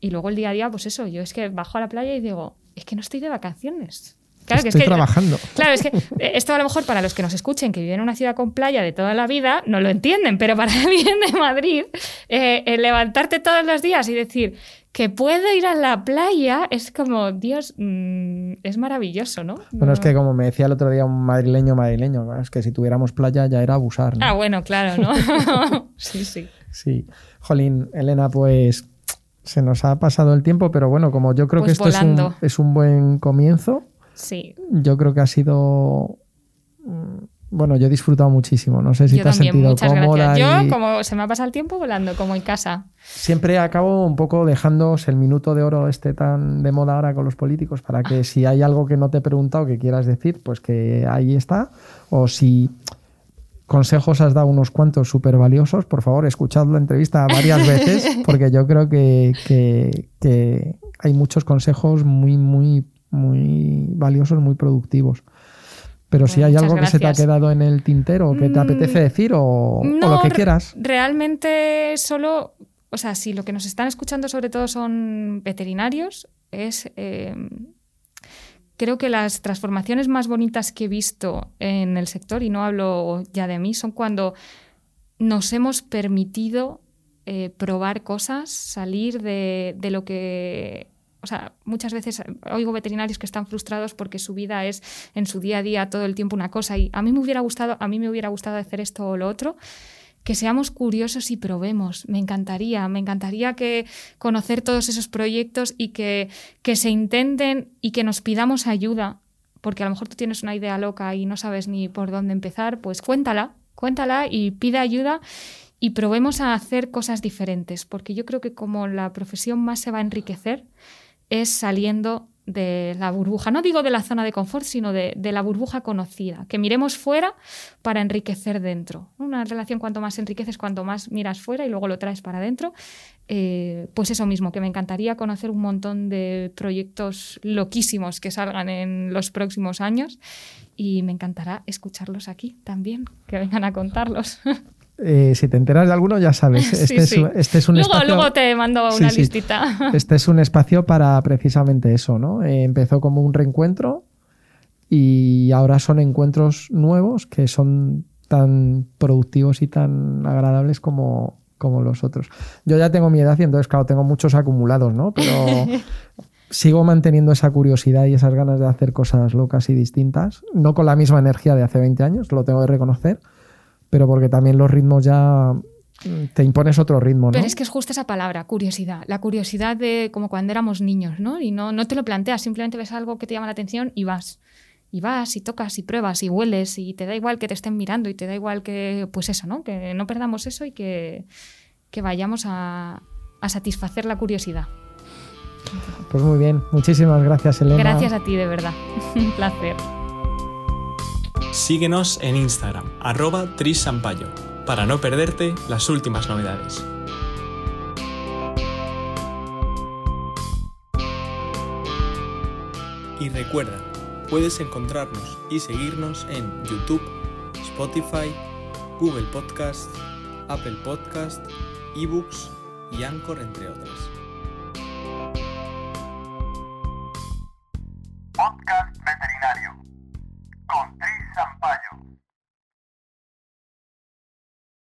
Y luego el día a día, pues eso, yo es que bajo a la playa y digo, es que no estoy de vacaciones. Claro, estoy que es trabajando. [laughs] Claro, es que eh, esto a lo mejor para los que nos escuchen, que viven en una ciudad con playa de toda la vida, no lo entienden, pero para [laughs] alguien de Madrid, eh, el levantarte todos los días y decir, que puedo ir a la playa es como, Dios, mm, es maravilloso, ¿no? Bueno, es que como me decía el otro día un madrileño madrileño, es que si tuviéramos playa ya era abusar. ¿no? Ah, bueno, claro, ¿no? [laughs] sí, sí. Sí. Jolín, Elena, pues se nos ha pasado el tiempo, pero bueno, como yo creo que pues esto es un, es un, buen comienzo, sí. yo creo que ha sido mm, bueno, yo he disfrutado muchísimo. No sé si te has sentido cómoda. Yo, como se me ha pasado el tiempo volando, como en casa. Siempre acabo un poco dejándos el minuto de oro este tan de moda ahora con los políticos para que si hay algo que no te he preguntado que quieras decir, pues que ahí está. O si consejos has dado unos cuantos súper valiosos, por favor, escuchad la entrevista varias veces [laughs] porque yo creo que, que hay muchos consejos muy, muy, muy valiosos, muy productivos. Pero si hay algo que se te ha quedado en el tintero que te apetece mm, decir o, lo que quieras. Realmente solo, o sea, si lo que nos están escuchando sobre todo son veterinarios, es... Eh, creo que las transformaciones más bonitas que he visto en el sector, y no hablo ya de mí, son cuando nos hemos permitido eh, probar cosas, salir de, de, lo que o sea, muchas veces oigo veterinarios que están frustrados porque su vida es en su día a día todo el tiempo una cosa y a mí me hubiera gustado, a mí me hubiera gustado hacer esto o lo otro que seamos curiosos y probemos. Me encantaría, me encantaría que conocer todos esos proyectos y que, que se intenten y que nos pidamos ayuda, porque a lo mejor tú tienes una idea loca y no sabes ni por dónde empezar, pues cuéntala, cuéntala y pida ayuda y probemos a hacer cosas diferentes, porque yo creo que como la profesión más se va a enriquecer es saliendo de la burbuja, no digo de la zona de confort, sino de, la burbuja conocida, que miremos fuera para enriquecer dentro. Una relación cuanto más enriqueces, cuanto más miras fuera y luego lo traes para adentro, eh, pues eso mismo, que me encantaría conocer un montón de proyectos loquísimos que salgan en los próximos años y me encantará escucharlos aquí también, que vengan a contarlos. [laughs] Eh, si te enteras de alguno, ya sabes. [laughs] Este, es, este es, un luego, espacio... luego te mando una listita. [laughs] Este es un espacio para precisamente eso, ¿no? Eh, empezó como un reencuentro y ahora son encuentros nuevos que son tan productivos y tan agradables como, como los otros. Yo ya tengo mi edad y entonces, claro, tengo muchos acumulados, ¿no? Pero [laughs] sigo manteniendo esa curiosidad y esas ganas de hacer cosas locas y distintas, no con la misma energía de hace 20 años, lo tengo que reconocer pero porque también los ritmos ya mm, te impones otro ritmo, ¿no? Pero es que es justo esa palabra, curiosidad. La curiosidad de como cuando éramos niños, ¿no? Y no, no te lo planteas, simplemente ves algo que te llama la atención y vas. Y vas y tocas y pruebas y hueles y te da igual que te estén mirando y te da igual que, pues eso, ¿no? Que no perdamos eso y que, que vayamos a, a satisfacer la curiosidad. Pues muy bien, muchísimas gracias Elena. Gracias a ti, de verdad. [laughs] Un placer. Síguenos en Instagram, arroba trisampayo, para no perderte las últimas novedades. Y recuerda, puedes encontrarnos y seguirnos en YouTube, Spotify, Google Podcast, Apple Podcast, eBooks y Anchor, entre otras.